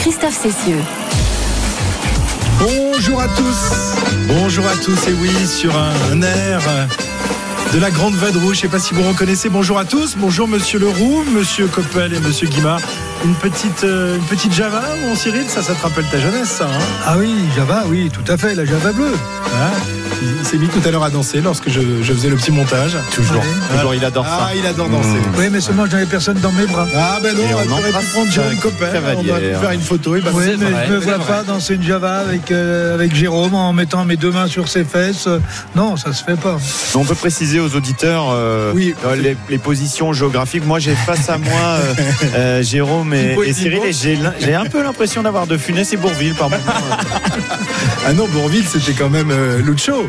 Christophe Cessieux. Bonjour à tous, bonjour à tous, et oui, sur un, un air euh, de la Grande Vadrouille, je sais pas si vous reconnaissez, bonjour à tous, bonjour Monsieur Leroux, Monsieur Coppel et Monsieur Guimard. Une petite, euh, une petite Java, mon Cyril, ça, ça te rappelle ta jeunesse, ça hein? Ah oui, Java, oui, tout à fait, la Java bleue. Hein? S'est mis tout à l'heure à danser lorsque je, je faisais le petit montage. Toujours, toujours, il adore ça. Ah, il adore danser. Oui, mais seulement je n'avais personne dans mes bras. Ah ben non, on on aurait pu prendre sa Coppel, on aurait pu faire une photo. Et ben, Oui, mais vrai, je ne me vois vrai. pas danser une Java avec, euh, avec Jérôme en mettant mes deux mains sur ses fesses. Non, ça se fait pas. On peut préciser aux auditeurs euh, Oui. euh, les, les positions géographiques. Moi, j'ai face à moi euh, euh, Jérôme et, Cyril, et j'ai un peu l'impression d'avoir de Funès et Bourville par moment. Ah non, Bourville, c'était quand même euh, Lucho.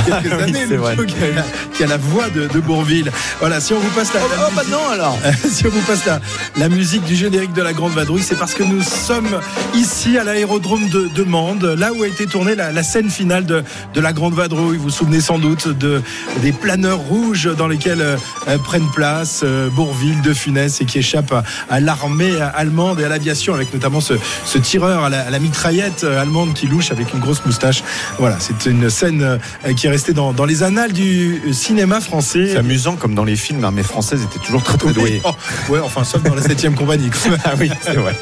quelques Oui, années. Lucho qui a, la, qui a la voix de, de Bourville. Voilà, si on vous passe la, la oh, bah musique- non alors si on vous passe la, la musique du générique de la Grande Vadrouille, c'est parce que nous sommes ici à l'aérodrome de, de Mende, là où a été tournée la, la scène finale de, de la Grande Vadrouille. Vous vous souvenez sans doute de, des planeurs rouges dans lesquels euh, prennent place euh, Bourville, De Funès et qui échappent à, à l'armée allemande et à l'aviation avec notamment ce, ce tireur à la, à la mitraillette allemande qui louche avec une grosse moustache. Voilà, c'est une scène euh, qui est restée dans, dans les annales du cinéma français. C'est amusant comme dans les films, l'armée française était toujours très très douée. Oh, ouais, enfin, sauf dans la 7 compagnie. Ah oui, c'est vrai.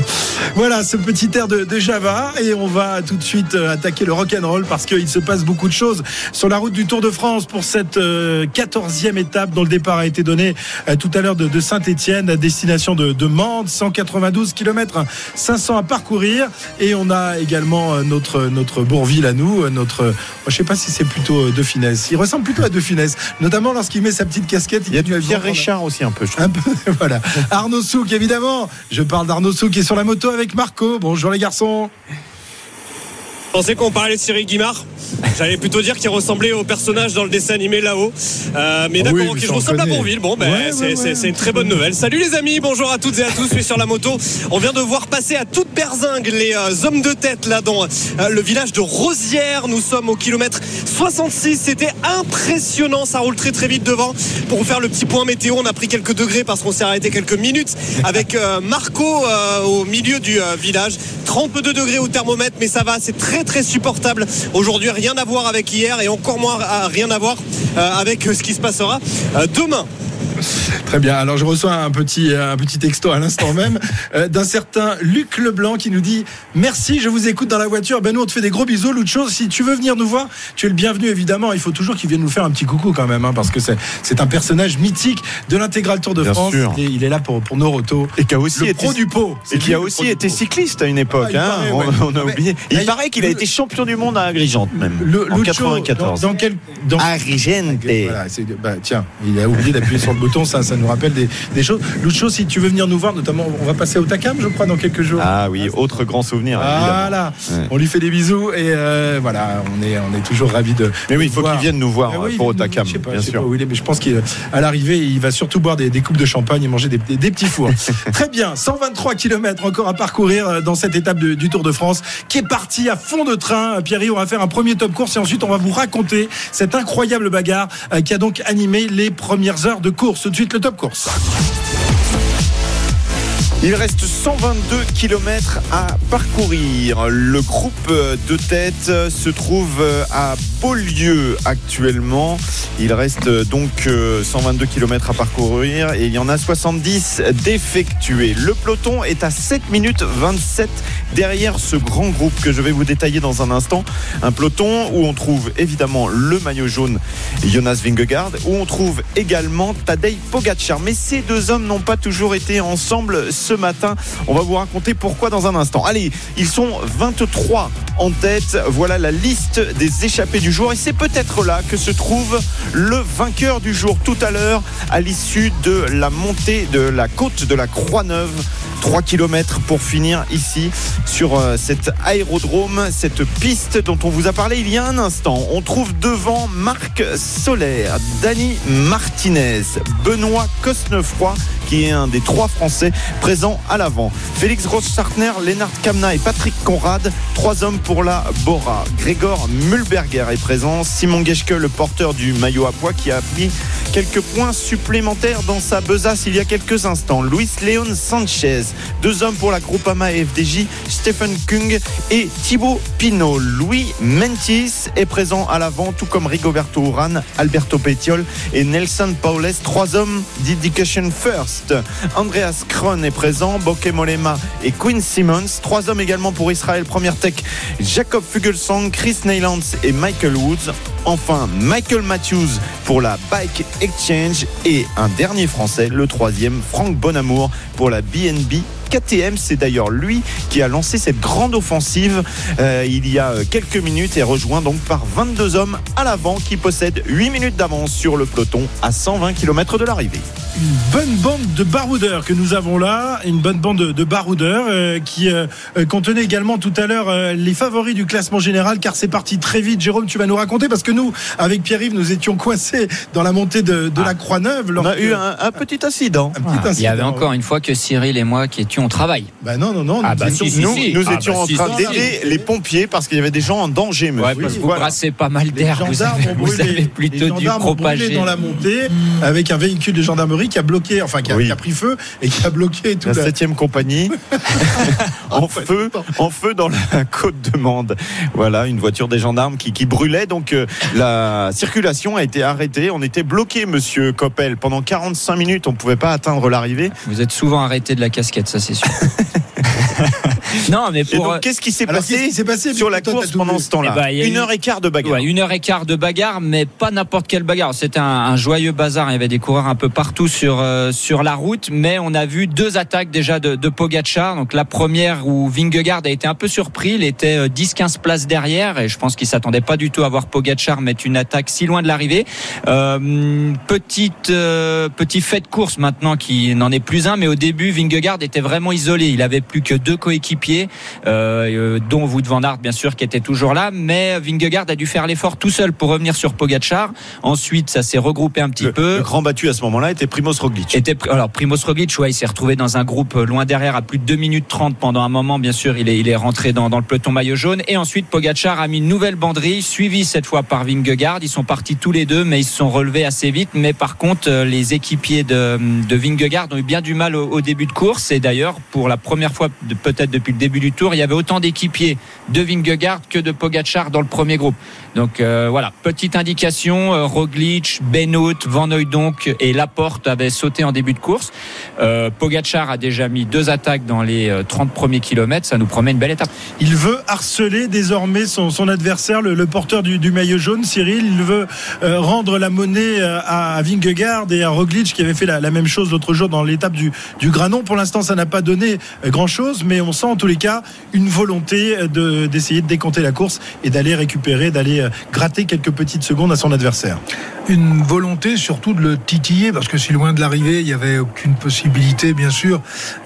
Voilà ce petit air de, de Java et on va tout de suite euh, attaquer le rock and roll parce qu'il se passe beaucoup de choses sur la route du Tour de France pour cette euh, 14e étape dont le départ a été donné euh, tout à l'heure de, de Saint-Étienne à destination de, de Mende 192 km 500 à parcourir et on a également euh, notre notre Bourville à nous euh, notre euh, je sais pas si c'est plutôt euh, De Finesse il ressemble plutôt à De Finesse notamment lorsqu'il met sa petite casquette Il y a du Pierre Richard aussi un peu. je un peu, voilà. Arnaud Souk, évidemment. Je parle d'Arnaud Souk qui est sur la moto avec Marco. Bonjour les garçons. Je pensais qu'on parlait de Cyril Guimard. J'allais plutôt dire qu'il ressemblait au personnage dans le dessin animé là-haut. Euh, mais d'accord, oui, on ressemble à. Bourville. Bon, ben, Ouais, c'est, ouais, ouais. une très bonne nouvelle. Salut les amis, bonjour à toutes et à tous. Je suis sur la moto. On vient de voir passer à toute berzingue les euh, hommes de tête là dans euh, le village de Rosière. Nous sommes au kilomètre 66. C'était impressionnant. Ça roule très très vite devant. Pour vous faire le petit point météo, on a pris quelques degrés parce qu'on s'est arrêté quelques minutes avec euh, Marco au milieu du village. 32 degrés au thermomètre, mais ça va, c'est très très supportable. Aujourd'hui, rien à voir avec hier et encore moins rien à voir euh, avec ce qui se passera euh, demain. Très bien. Alors je reçois un petit, un petit texto à l'instant même euh, d'un certain Luc Leblanc qui nous dit Merci, je vous écoute dans la voiture. Ben nous on te fait des gros bisous. Chose, si tu veux venir nous voir, tu es le bienvenu évidemment. Il faut toujours qu'il vienne nous faire un petit coucou quand même, hein, parce que c'est, c'est un personnage mythique de l'intégral Tour de Bien France. sûr. Il est, il est là pour, pour nos rotos. Et qui a aussi Le été pro du pot. Et qui a aussi été cycliste à une époque. Ah, il hein. paraît, on, ouais. on a Mais- oublié. Il paraît qu'il a été champion du monde à Agrigente même. Le, en Lucho, 94. Dans, dans quel, dans, Agrigente. Voilà, bah, tiens, il a oublié d'appuyer sur le bouton, ça, ça nous rappelle des, des choses. Chose, si tu veux venir nous voir, notamment, on va passer au Takam, je crois, dans quelques jours. Ah oui, autre grand souvenir. Voilà, Ouais. on lui fait des bisous et euh, voilà, on est, on est toujours ravis de. Mais oui, il faut qu'il vienne nous voir Ah oui, euh, pour Otakam, je sais pas, bien je sais sûr. pas où il est, mais je pense qu'à l'arrivée, il va surtout boire des, des coupes de champagne et manger des, petits fours. Très bien, 123 km encore à parcourir euh, dans cette étape de- du Tour de France qui est partie à fond de train. Pierre, on va faire un premier top course et ensuite on va vous raconter cette incroyable bagarre euh, qui a donc animé les premières heures de course. Tout de suite le top course. Il reste 122 km à parcourir. Le groupe de tête se trouve à Beaulieu actuellement. Il reste donc 122 km à parcourir et il y en a 70 d'effectués. Le peloton est à 7 minutes 27 derrière ce grand groupe que je vais vous détailler dans un instant. Un peloton où on trouve évidemment le maillot jaune Jonas Vingegaard, où on trouve également Tadej Pogacar. Mais ces deux hommes n'ont pas toujours été ensemble matin. On va vous raconter pourquoi dans un instant. Allez, ils sont 23 en tête. Voilà la liste des échappés du jour. Et c'est peut-être là que se trouve le vainqueur du jour tout à l'heure à l'issue de la montée de la côte de la Croix-Neuve 3 km pour finir ici sur euh, cet aérodrome, cette piste dont on vous a parlé il y a un instant. On trouve devant Marc Solaire, Dani Martinez, Benoît Cosnefroy qui est un des trois Français présents à l'avant. Félix Grossartner, Lennart Kamna et Patrick Conrad, trois hommes pour la Bora. Grégor Mulberger est présent, Simon Geschke, le porteur du maillot à poids qui a pris quelques points supplémentaires dans sa besace il y a quelques instants. Luis Leon Sanchez, deux hommes pour la Groupama FDJ, Stephen Kung et Thibaut Pinot. Louis Mentis est présent à l'avant, tout comme Rigoberto Urán, Alberto Petiol et Nelson Paules, trois hommes d'Education First. Andreas Kron est présent, Boke Molema et Quinn Simmons, trois hommes également pour Israël. Première Tech, Jacob Fugelsang, Chris Neylands et Michael Woods. Enfin, Michael Matthews pour la Bike Exchange. Et un dernier français, le troisième, Franck Bonamour pour la BNB KTM. C'est d'ailleurs lui qui a lancé cette grande offensive euh, il y a quelques minutes et rejoint donc par 22 hommes à l'avant qui possèdent 8 minutes d'avance sur le peloton à 120 km de l'arrivée. Une bonne bande de baroudeurs que nous avons là, une bonne bande de, de baroudeurs euh, qui euh, contenait également tout à l'heure euh, les favoris du classement général car c'est parti très vite. Jérôme, tu vas nous raconter parce que nous, avec Pierre-Yves, nous étions coincés dans la montée de, de la Croix-Neuve. On a eu un, un petit incident. un petit Ah, il y avait encore une fois que Cyril et moi qui étions au travail. Bah non, non, non. Ah nous bah étions- si, si, Nous, si. nous Ah étions bah en train si, d'aider les pompiers parce qu'il y avait des gens en danger, monsieur. Ouais, parce que vous Voilà. brassez pas mal Les d'air. Vous gendarmes avez, ont vous brûlé, avez les plutôt propager. dans la montée avec un véhicule de gendarmerie qui a bloqué, enfin qui a, Oui. qui a pris feu et qui a bloqué tout La la, 7 compagnie en feu, en feu dans la côte de Mende. Voilà, une voiture des gendarmes qui, qui brûlait. Donc euh, la circulation a été arrêtée. On était bloqué, monsieur Coppel, pendant 45 minutes. On ne pouvait pas atteindre l'arrivée. Vous êtes souvent arrêté de la casquette, ça c'est sûr. non, mais pour. donc, qu'est-ce qui s'est passé qui s'est passé sur la course pendant ce temps-là Eh ben, il y a Une eu- heure et quart de bagarre. Ouais, une heure et quart de bagarre, mais pas n'importe quelle bagarre. C'était un, un joyeux bazar. Il y avait des coureurs un peu partout sur euh, sur la route, mais on a vu deux attaques déjà de, de Pogacar. Donc la première où Vingegaard a été un peu surpris, il était euh, 10-15 places derrière, et je pense qu'il s'attendait pas du tout à voir Pogacar mettre une attaque si loin de l'arrivée. Euh, petite euh, petit fait de course maintenant qui n'en est plus un, mais au début Vingegaard était vraiment isolé. Il avait plus que deux coéquipiers, euh, euh, dont Wout van Aert bien sûr qui était toujours là, mais Vingegaard a dû faire l'effort tout seul pour revenir sur Pogacar. Ensuite, ça s'est regroupé un petit Le, peu. le grand battu à ce moment-là était Primoz Roglic. Était, alors Primoz Roglic, ouais, il s'est retrouvé dans un groupe euh, loin derrière à plus de 2 minutes 30 pendant un moment. Bien sûr, il est, il est rentré dans, dans le peloton maillot jaune. Et ensuite, Pogacar a mis une nouvelle banderille, suivie cette fois par Vingegaard. Ils sont partis tous les deux, mais ils se sont relevés assez vite. Mais par contre, les équipiers de, de Vingegaard ont eu bien du mal au, au début de course. Et d'ailleurs, pour la première fois, peut-être depuis le début du tour, il y avait autant d'équipiers de Vingegaard que de Pogacar dans le premier groupe. Donc euh, voilà, petite indication, euh, Roglic, Benoît, Van Hooydonk et Laporte avaient sauté en début de course. Euh, Pogacar a déjà mis deux attaques dans les euh, 30 premiers kilomètres, ça nous promet une belle étape. Il veut harceler désormais son, adversaire, le, porteur du, maillot jaune, Cyril. Il veut euh, rendre la monnaie euh, à, à Vingegaard et à Roglic qui avait fait la, même chose l'autre jour dans l'étape du, Granon. Pour l'instant, ça n'a pas donné euh, grand-chose, mais on sent en tous les cas une volonté euh, de- d'essayer de, décompter la course et d'aller récupérer, d'aller euh, gratter quelques petites secondes à son adversaire. Une volonté surtout de le titiller parce que si loin de l'arrivée il n'y avait aucune possibilité bien sûr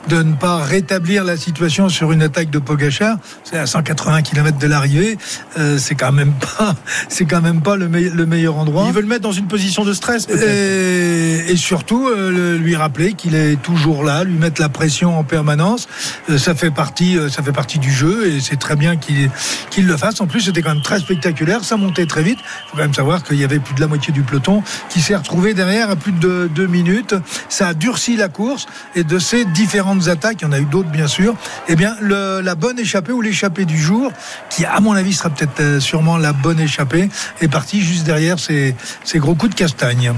de ne pas rétablir la situation sur une attaque de Pogachar c'est à 180 km de l'arrivée euh, c'est quand même pas c'est quand même pas le, me- le meilleur endroit Il veut le mettre dans une position de stress, peut-être. et, et surtout euh, lui rappeler qu'il est toujours là, lui mettre la pression en permanence. Euh, ça fait partie, euh, ça fait partie du jeu et c'est très bien qu'il qu'il le fasse. En plus, c'était quand même très spectaculaire. Ça montait très vite. Il faut quand même savoir qu'il y avait plus de la moitié du peloton qui s'est retrouvé derrière à plus de deux minutes. Ça a durci la course et de ces différentes attaques, il y en a eu d'autres bien sûr. Eh bien, le- la bonne échappée ou l'échappée du jour, qui à mon avis sera peut-être euh, sûrement la bonne échappée, est partie juste derrière ces, ces gros coups de castagne.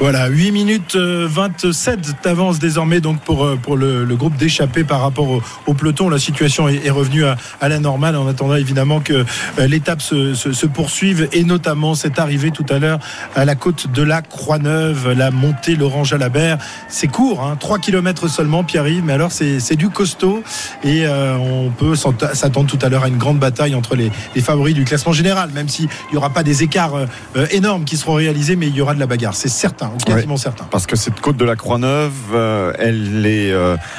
Voilà, 8 minutes euh, 27 d'avance désormais donc pour, euh, pour le, groupe d'échappés par rapport au, peloton. La situation est, revenue à, à la normale en attendant évidemment que euh, l'étape se, se- se poursuive et notamment cette arrivée tout à l'heure à la côte de la Croix-Neuve, la montée l'Orange à la Berre. C'est court, hein, 3 km seulement, Pierre-Yves, mais alors c'est c'est du costaud et euh, on peut s'attendre tout à l'heure à une grande bataille entre les, les favoris du classement général, même s'il n'y aura pas des écarts euh, euh, énormes qui seront réalisés, mais il y aura de la bagarre, c'est certain. ou quasiment certain. Parce que cette côte de la Croix-Neuve, euh, elle est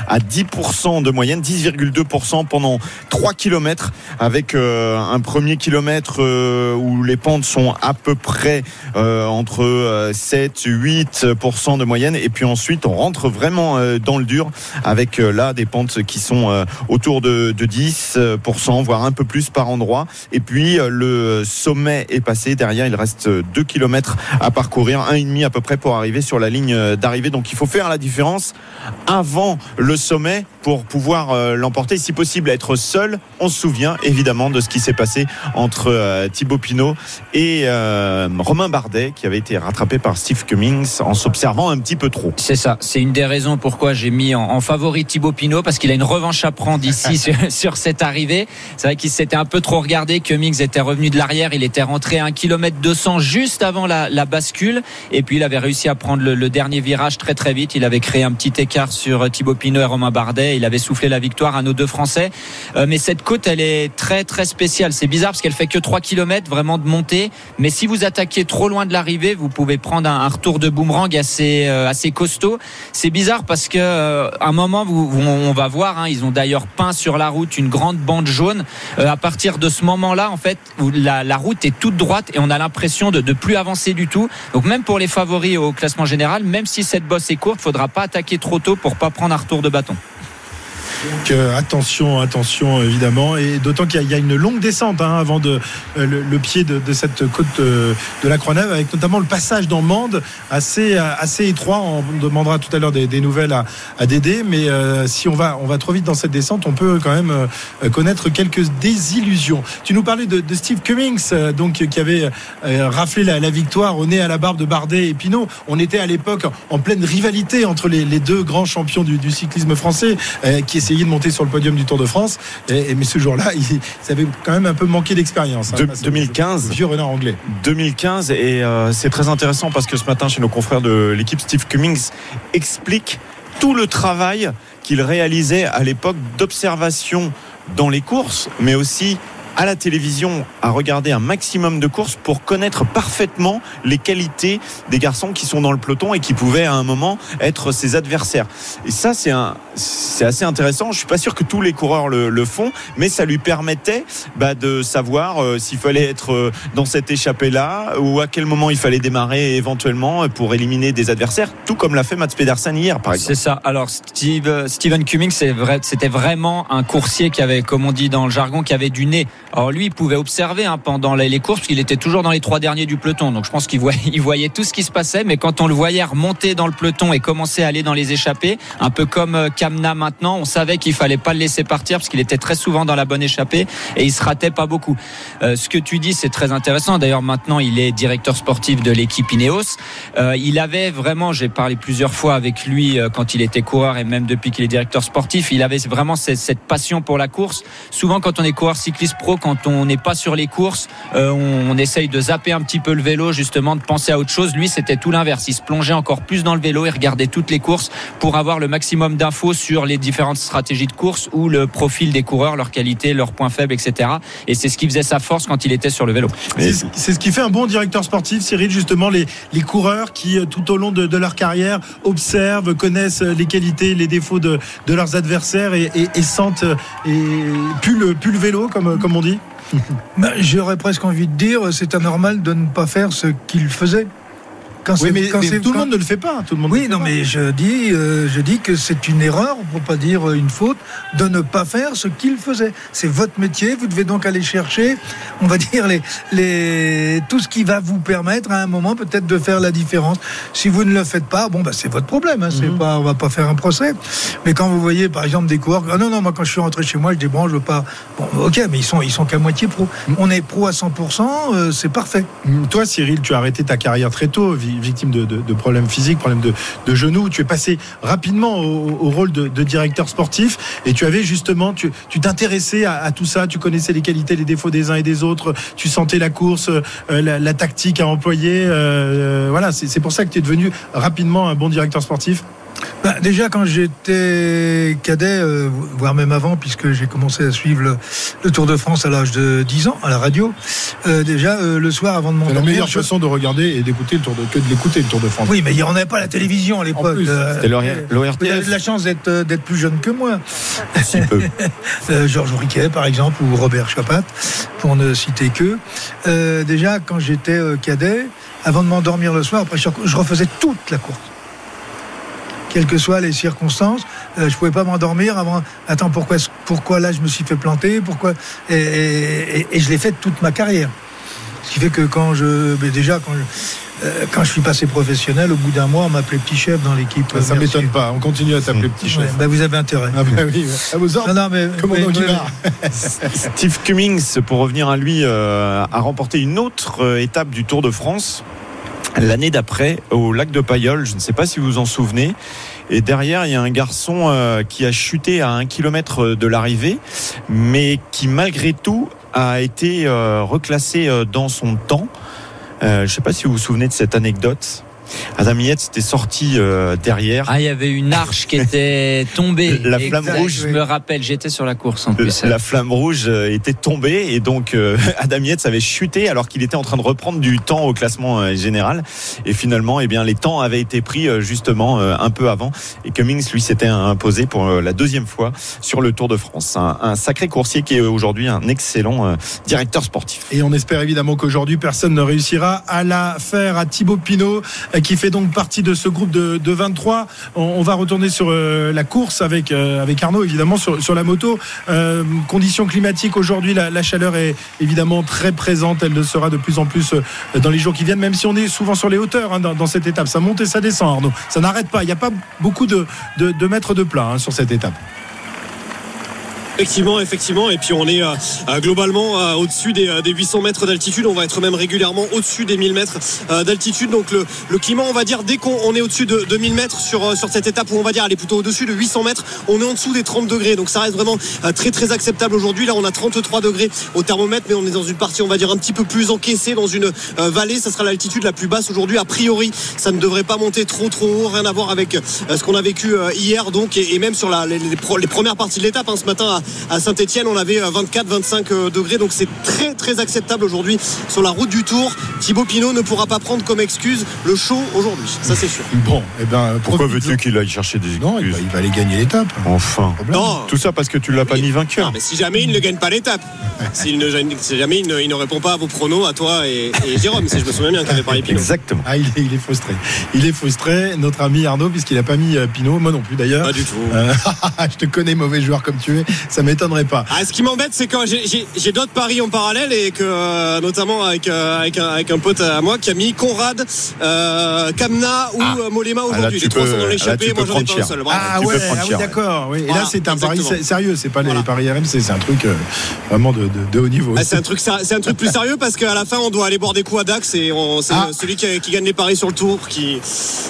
à 10% de moyenne, 10,2% pendant 3 km, avec un premier kilomètre où les pentes sont à peu près euh, entre euh, 7, 8% de moyenne, et puis ensuite on rentre vraiment euh, dans le dur, avec euh, là des pentes qui sont euh, autour de, de 10%, voire un peu plus par endroit, et puis euh, le sommet est passé, derrière il reste 2 km à parcourir, un et demi à peu près pour arriver sur la ligne euh, d'arrivée. Donc il faut faire la différence avant le sommet pour pouvoir euh, l'emporter. Si possible, être seul. On se souvient évidemment de ce qui s'est passé entre euh, Thibaut Pinot et euh, Romain Bardet, qui avait été rattrapé par Steve Cummings en s'observant un petit peu trop. C'est ça, c'est une des raisons pourquoi j'ai mis en, en favori Thibaut Pinot parce qu'il a une revanche à prendre ici sur, sur cette arrivée. C'est vrai qu'il s'était un peu trop regardé. Cummings était revenu de l'arrière, il était rentré à 1 km 200 juste avant la, la bascule et puis il avait réussi à prendre le, le dernier virage très très vite. Il avait créé un petit écart sur Thibaut Pinot et Romain Bardet. Il avait soufflé la victoire à nos deux Français. Euh, mais cette côte, elle est très très spéciale. C'est bizarre parce qu'elle fait que 3 km vraiment de montée. Mais si vous attaquez trop loin de l'arrivée, vous pouvez prendre un, retour de boomerang assez euh, assez costaud. C'est bizarre parce que euh, à un moment, on va voir, hein, ils ont d'ailleurs peint sur la route une grande bande jaune. Euh, à partir de ce moment-là, en fait, où la, route est toute droite et on a l'impression de ne plus avancer du tout. Donc même pour les favoris au classement général, même si cette bosse est courte, faudra pas attaquer trop tôt pour pas prendre un retour de bâton. Donc euh, attention, attention évidemment, et d'autant qu'il y, y a une longue descente hein, avant de, euh, le, pied de, de cette côte euh, de la Croix-Neuve, avec notamment le passage dans Mende assez assez étroit. On demandera tout à l'heure des, des nouvelles à, à Dédé, mais euh, si on va on va trop vite dans cette descente, on peut quand même euh, connaître quelques désillusions. Tu nous parlais de, de Steve Cummings, euh, donc qui avait raflé la, la victoire au nez à la barbe de Bardet et Pinot. On était à l'époque en pleine rivalité entre les, les deux grands champions du, du cyclisme français qui essayaient de monter sur le podium du Tour de France. Et, et- mais ce jour-là, il, ça avait quand même un peu manqué d'expérience. hein, De- face au- 2015. au vieux renard anglais. 2015 et euh, c'est très intéressant parce que ce matin chez nos confrères de l'équipe Steve Cummings explique tout le travail qu'il réalisait à l'époque d'observation dans les courses mais aussi à la télévision à regarder un maximum de courses pour connaître parfaitement les qualités des garçons qui sont dans le peloton et qui pouvaient à un moment être ses adversaires. Et ça, c'est un, c'est assez intéressant. Je suis pas sûr que tous les coureurs le, font, mais ça lui permettait bah, de savoir euh, s'il fallait être euh, dans cette échappée-là ou à quel moment il fallait démarrer éventuellement pour éliminer des adversaires, tout comme l'a fait Mats Pedersen hier, par exemple. C'est ça. Alors Steve, euh, Steven Cummings, c'est vrai, c'était vraiment un coursier qui avait, comme on dit dans le jargon, qui avait du nez. Alors lui, il pouvait observer hein, pendant les, courses, parce qu'il était toujours dans les trois derniers du peloton. Donc je pense qu'il voyait, tout ce qui se passait. Mais quand on le voyait remonter dans le peloton et commencer à aller dans les échappées, un peu comme euh, Kamna maintenant, on savait qu'il fallait pas le laisser partir parce qu'il était très souvent dans la bonne échappée et il se ratait pas beaucoup. Euh, ce que tu dis, c'est très intéressant. D'ailleurs, maintenant, il est directeur sportif de l'équipe Ineos. Euh, il avait vraiment, j'ai parlé plusieurs fois avec lui euh, quand il était coureur et même depuis qu'il est directeur sportif, il avait vraiment cette, passion pour la course. Souvent, quand on est coureur cycliste pro, quand on n'est pas sur les courses, on, essaye de zapper un petit peu le vélo, justement, de penser à autre chose. Lui, c'était tout l'inverse. Il se plongeait encore plus dans le vélo, il regardait toutes les courses pour avoir le maximum d'infos sur les différentes stratégies de course ou le profil des coureurs, leurs qualités, leurs points faibles, etc. Et c'est ce qui faisait sa force quand il était sur le vélo. C'est ce- qui fait un bon directeur sportif, Cyril, justement, les, les coureurs qui, euh, tout au long de, de leur carrière, observent, connaissent euh, les qualités, les défauts de, de leurs adversaires et, et- et sentent euh, et puent le, puent le vélo, comme, comme on dit. Ben, J'aurais presque envie de dire, c'est anormal de ne pas faire ce qu'il faisait. Quand Oui, mais, quand mais c'est- tout le monde ne le fait pas. Tout le monde Oui, non, pas. mais je dis, euh, je dis que c'est une erreur, pour pas dire une faute, de ne pas faire ce qu'il faisait. C'est votre métier, vous devez donc aller chercher, on va dire, les, les, tout ce qui va vous permettre à un moment peut-être de faire la différence. Si vous ne le faites pas, bon, bah, c'est votre problème, hein, c'est Mhm. pas, on va pas faire un procès. Mais quand vous voyez, par exemple, des coureurs, ah non, non, moi, quand je suis rentré chez moi, je dis, bon, je veux pas, bon, ok, mais ils sont, ils sont qu'à moitié pro. Mhm. On est pro à 100%, euh, c'est parfait. Toi, Cyril, tu as arrêté ta carrière très tôt, vi- victime de, de- problèmes physiques, problèmes de, de genoux. Tu es passé rapidement au, rôle de, directeur sportif et tu avais justement, tu t'intéressais à, à tout ça. Tu connaissais les qualités, les défauts des uns et des autres. Tu sentais la course, euh, la, tactique à employer. euh, voilà, c'est c'est pour ça que tu es devenu rapidement un bon directeur sportif. Bah, déjà, quand j'étais cadet, euh, voire même avant, puisque j'ai commencé à suivre le, le Tour de France à l'âge de 10 ans, à la radio, euh, déjà, euh, le soir, avant de C'est la m'endormir... meilleure je- façon de regarder et d'écouter le Tour de que de l'écouter le Tour de France. Oui, mais il n'y en avait pas la télévision à l'époque. Euh, C'était l'ORTF. de la chance d'être d'être plus jeune que moi. Si peu. Georges Riquet, par exemple, ou Robert Chapat, pour ne citer que. Euh, déjà, quand j'étais euh, cadet, avant de m'endormir le soir, après, je je refaisais toute la course. Quelles que soient les circonstances, euh, je pouvais pas m'endormir avant. Attends, pourquoi, pourquoi là je me suis fait planter Pourquoi et, et- et- et je l'ai fait toute ma carrière. Ce qui fait que quand je, déjà quand je, euh, quand je suis passé professionnel, au bout d'un mois, on m'appelait petit chef dans l'équipe. Ça, ça euh, Mercier. m'étonne pas. On continue à t'appeler petit chef. Ouais, bah, vous avez intérêt. Ah bah oui, ouais. à vos ordres. Non, non, mais. Steve Cummings, pour revenir à lui, euh, a remporté une autre euh, étape du Tour de France l'année d'après au lac de Payolle. Je ne sais pas si vous vous en souvenez. Et derrière, il y a un garçon euh, qui a chuté à un kilomètre de l'arrivée, mais qui malgré tout a été euh, reclassé euh, dans son temps. Je ne sais pas si vous vous souvenez de cette anecdote. Adam Yates était sorti euh, derrière. Ah, il y avait une arche qui était tombée. La flamme rouge. Je me rappelle, j'étais sur la course en plus. La flamme rouge euh, était tombée et donc euh, Adam Yates avait chuté alors qu'il était en train de reprendre du temps au classement euh, général et finalement eh bien les temps avaient été pris euh, justement euh, un peu avant et Cummings lui s'était imposé pour euh, la deuxième fois sur le Tour de France un, un sacré coursier qui est aujourd'hui un excellent euh, directeur sportif Et on espère évidemment qu'aujourd'hui, personne ne réussira à la faire à Thibaut Pinot, euh, qui fait donc partie de ce groupe de, de 23. On, va retourner sur euh, la course avec, euh, avec Arnaud, évidemment, sur, la moto. Euh, conditions climatiques, aujourd'hui, la, chaleur est évidemment très présente. Elle le sera de plus en plus dans les jours qui viennent, même si on est souvent sur les hauteurs hein, dans, cette étape. Ça monte et ça descend, Arnaud. Ça n'arrête pas. Il n'y a pas beaucoup de, de, de mètres de plat hein, sur cette étape. Effectivement, effectivement. Et puis on est euh, euh, globalement euh, au-dessus des, des 800 mètres d'altitude. On va être même régulièrement au-dessus des 1000 mètres d'altitude. Donc le, climat, on va dire, dès qu'on on est au-dessus de, de 1000 mètres sur, sur cette étape où on va dire, elle est plutôt au-dessus de 800 mètres, on est en dessous des 30 degrés. Donc ça reste vraiment très très acceptable aujourd'hui. Là, on a 33 degrés au thermomètre, mais on est dans une partie, on va dire, un petit peu plus encaissée dans une vallée. Ça sera l'altitude la plus basse aujourd'hui. A priori, ça ne devrait pas monter trop trop haut. Rien à voir avec ce qu'on a vécu hier. Donc et, même sur les premières parties de l'étape, hein, ce matin à, Saint-Etienne, on avait 24-25 degrés. Donc c'est très très acceptable aujourd'hui sur la route du Tour. Thibaut Pinot ne pourra pas prendre comme excuse le chaud aujourd'hui. Ça c'est sûr. Bon, eh ben, pourquoi veux-tu qu'il aille chercher des Non, il va, excuses il va aller gagner l'étape. enfin Non. tout ça parce que tu l'as pas mis Non, vainqueur mais si jamais il ne gagne pas l'étape, s'il ne, si jamais il ne, il ne répond pas à vos pronos, à toi et, et Jérôme, si je me souviens bien qu'il avait parlé Pinot. exactement Ah, il est, il est frustré. Il est frustré, notre ami Arnaud, puisqu'il n'a pas mis euh, Pinot, moi non plus d'ailleurs. Pas du tout. Euh, je te connais, mauvais joueur comme tu es, ça m'étonnerait pas. Ah, ce qui m'embête, c'est quand j'ai- d'autres paris en parallèle et que, euh, notamment avec, euh, avec, un, avec un pote à moi qui a mis Conrad, euh, Kamna ou Ah. Molema Ah, aujourd'hui. les trois sont dans là, l'échappée, tu moi peux j'en ai prendre pas un seul. Ah tu peux ouais, prendre ah oui, d'accord. Oui. Et Voilà, là, c'est un pari exactement. sérieux, c'est pas Voilà. les paris RMC, c'est un truc euh, vraiment de, de- de haut niveau. Ah, c'est un truc, c'est un truc plus sérieux parce qu'à la fin on doit aller boire des coups à Dax et c'est Ah. celui qui, qui gagne les paris sur le tour qui,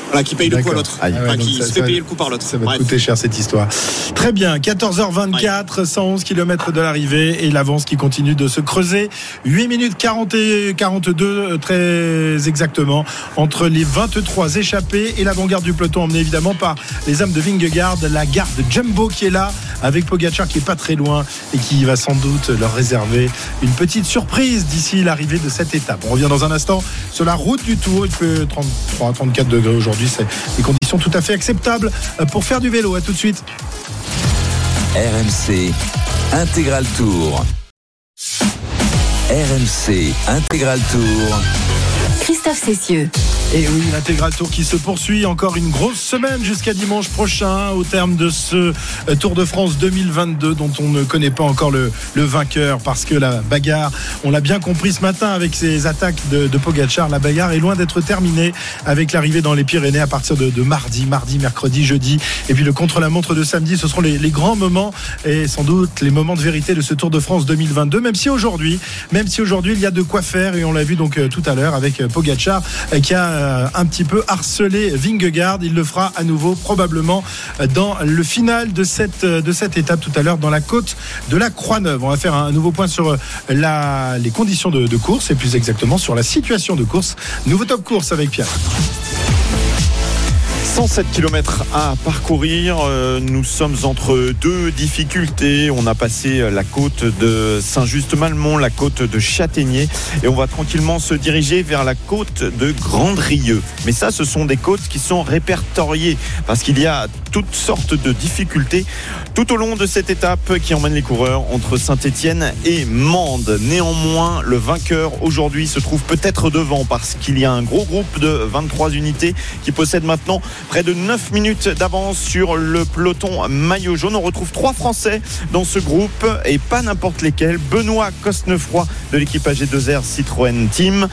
voilà, qui paye le coup à l'autre. Enfin, Ah qui ça- se fait payer le coup par l'autre. Ça va coûter cher cette histoire. Très bien, 14h24, 111 km de l'arrivée et l'avance qui continue de se creuser. 8 minutes 40 et 42 euh, très exactement entre les 23 échappés et l'avant-garde du peloton emmené évidemment par les hommes de Vingegaard, la garde Jumbo qui est là avec Pogacar qui est pas très loin et qui va sans doute leur réserver une petite surprise d'ici l'arrivée de cette étape. On revient dans un instant sur la route du Tour. Il fait 33 34 degrés aujourd'hui, c'est des conditions tout à fait acceptables euh, pour faire du vélo. À tout de suite. RMC Intégral Tour. RMC Intégral Tour. Christophe Cessieux. Et oui, l'intégral tour qui se poursuit encore une grosse semaine jusqu'à dimanche prochain au terme de ce euh, Tour de France 2022 dont on ne connaît pas encore le, vainqueur parce que la bagarre, on l'a bien compris ce matin avec ces attaques de, de Pogacar, la bagarre est loin d'être terminée avec l'arrivée dans les Pyrénées à partir de, mardi, mardi, mercredi, jeudi et puis le contre-la-montre de samedi. Ce seront les, les grands moments et sans doute les moments de vérité de ce Tour de France 2022. Même si aujourd'hui, même si aujourd'hui il y a de quoi faire et on l'a vu donc euh, tout à l'heure avec euh, Pogacar euh, qui a euh, un petit peu harcelé Vingegaard. Il le fera à nouveau probablement euh, dans le final de cette, euh, de cette étape tout à l'heure dans la côte de la Croix-Neuve. On va faire un nouveau point sur la, les conditions de course et plus exactement sur la situation de course. Nouveau top course avec Pierre. 107 km à parcourir. Euh, Nous sommes entre deux difficultés. On a passé la côte de Saint-Just-Malmont, la côte de Châtaignier et on va tranquillement se diriger vers la côte de Grandrieux. Mais ça, ce sont des côtes qui sont répertoriées parce qu'il y a toutes sortes de difficultés tout au long de cette étape qui emmène les coureurs entre Saint-Étienne et Mende. Néanmoins, le vainqueur aujourd'hui se trouve peut-être devant parce qu'il y a un gros groupe de 23 unités qui possède maintenant près de 9 minutes d'avance sur le peloton maillot jaune. On retrouve trois Français dans ce groupe et pas n'importe lesquels. Benoît Cosnefroy de l'équipe AG2R Citroën Team,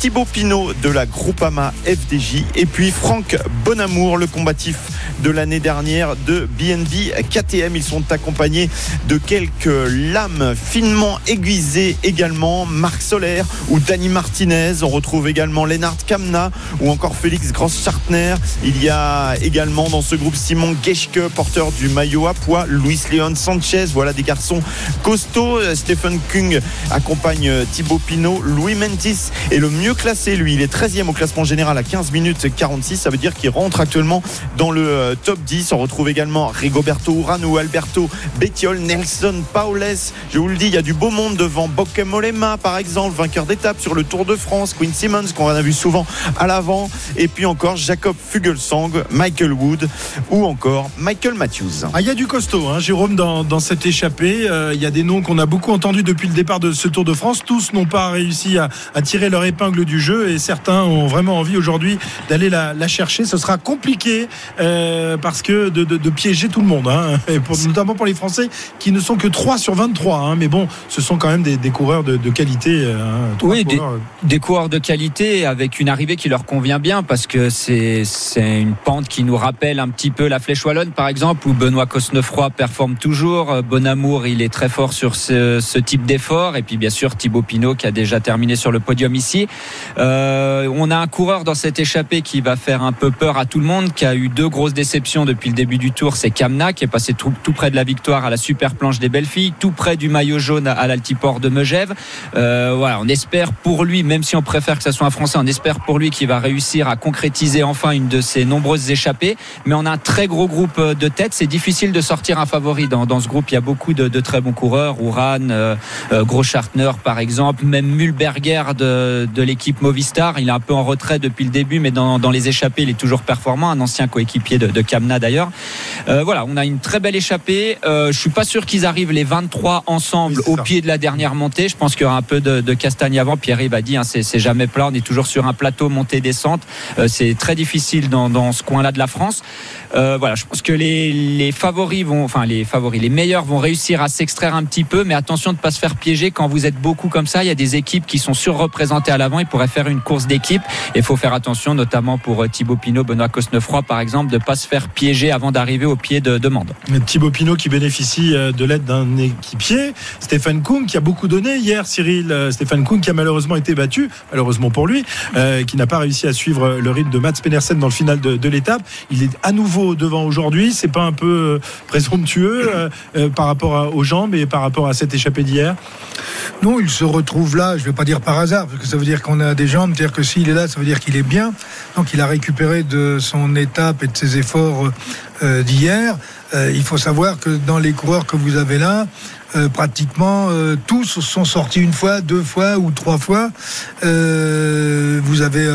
Thibaut Pinot de la Groupama FDJ et puis Franck Bonamour, le combatif de l'année dernière de BNB KTM. Ils sont accompagnés de quelques lames finement aiguisées également. Marc Solaire ou Dani Martinez. On retrouve également Lennart Kamna ou encore Félix Gross-Chartner. Il y a également dans ce groupe Simon Geschke, porteur du maillot à poids. Luis Leon Sanchez. Voilà des garçons costauds. Stephen Kung accompagne Thibaut Pinot. Louis Mentis est le mieux classé. Lui, il est 13e au classement général à 15 minutes 46. Ça veut dire qu'il rentre actuellement dans le top 10. On retrouve également Rigoberto Urano, Alberto Bettiol, Nelson Paules. Je vous le dis, il y a du beau monde devant Bokemolema, par exemple, vainqueur d'étape sur le Tour de France, Quinn Simmons, qu'on a vu souvent à l'avant, et puis encore Jacob Fugelsang, Michael Wood ou encore Michael Matthews. Ah, il y a du costaud, hein, Jérôme, dans, cette échappée. Euh, il y a des noms qu'on a beaucoup entendus depuis le départ de ce Tour de France. Tous n'ont pas réussi à, tirer leur épingle du jeu et certains ont vraiment envie aujourd'hui d'aller la, la, chercher. Ce sera compliqué euh, parce que de, de, de, piéger tout le monde, hein, et pour, notamment pour les Français qui ne sont que 3 sur 23. Hein, mais bon, ce sont quand même des, des coureurs de, de qualité. Hein, oui, coureurs. Des, des, coureurs de qualité avec une arrivée qui leur convient bien parce que c'est une pente qui nous rappelle un petit peu la Flèche Wallonne, par exemple, où Benoît Cosnefroy performe toujours. Bonamour, il est très fort sur ce, ce type d'effort. Et puis, bien sûr, Thibaut Pinot qui a déjà terminé sur le podium ici. Euh, on a un coureur dans cette échappée qui va faire un peu peur à tout le monde, qui a eu deux grosses déceptions depuis le début du tour. C'est Kamna qui est passé tout, près de la victoire à la super planche des belles filles, tout près du maillot jaune à l'altiport de Megève. Euh, voilà, on espère pour lui, même si on préfère que ce soit un Français, on espère pour lui qu'il va réussir à concrétiser enfin une de ses nombreuses échappées. Mais on a un très gros groupe de tête. C'est difficile de sortir un favori dans, ce groupe. Il y a beaucoup de, très bons coureurs. Ouran, euh, euh, Gros Schartner par exemple, même Mulberger de, l'équipe Movistar. Il est un peu en retrait depuis le début, mais dans, dans les échappées, il est toujours performant. Un ancien coéquipier de, de Kamna d'ailleurs. Euh, voilà, on a une très belle échappée. Euh, je suis pas sûr qu'ils arrivent les 23 ensemble oui, au pied de la dernière montée. Je pense qu'il y aura un peu de, de castagne avant. Pierre-Yves a dit, hein, c'est jamais plat. On est toujours sur un plateau montée-descente. Euh, c'est très difficile dans, dans ce coin-là de la France. Euh, voilà, je pense que les, les, favoris vont, enfin les favoris, les meilleurs vont réussir à s'extraire un petit peu, mais attention de ne pas se faire piéger quand vous êtes beaucoup comme ça. Il y a des équipes qui sont surreprésentées à l'avant. Ils pourraient faire une course d'équipe. Il faut faire attention, notamment pour Thibaut Pinot, Benoît Cosnefroy, par exemple, de ne pas se faire piéger avant d'arriver au pied de, de Mende. Thibaut Pinot qui bénéficie de l'aide d'un équipier, Stéphane Kuhn qui a beaucoup donné hier, Cyril. Stéphane Kuhn qui a malheureusement été battu, malheureusement pour lui, euh, qui n'a pas réussi à suivre le rythme de Mats Pedersen dans le final de, de l'étape. Il est à nouveau devant aujourd'hui. C'est pas un peu présomptueux euh, euh, par rapport à, aux jambes et par rapport à cette échappée d'hier? Non, il se retrouve là, je vais pas dire par hasard, parce que ça veut dire qu'on a des jambes, c'est-à-dire que s'il est là, ça veut dire qu'il est bien. Donc il a récupéré de son étape et de ses efforts euh, d'hier. il faut savoir que dans les coureurs que vous avez là, euh, pratiquement euh, tous sont sortis une fois, deux fois ou trois fois. Euh, vous avez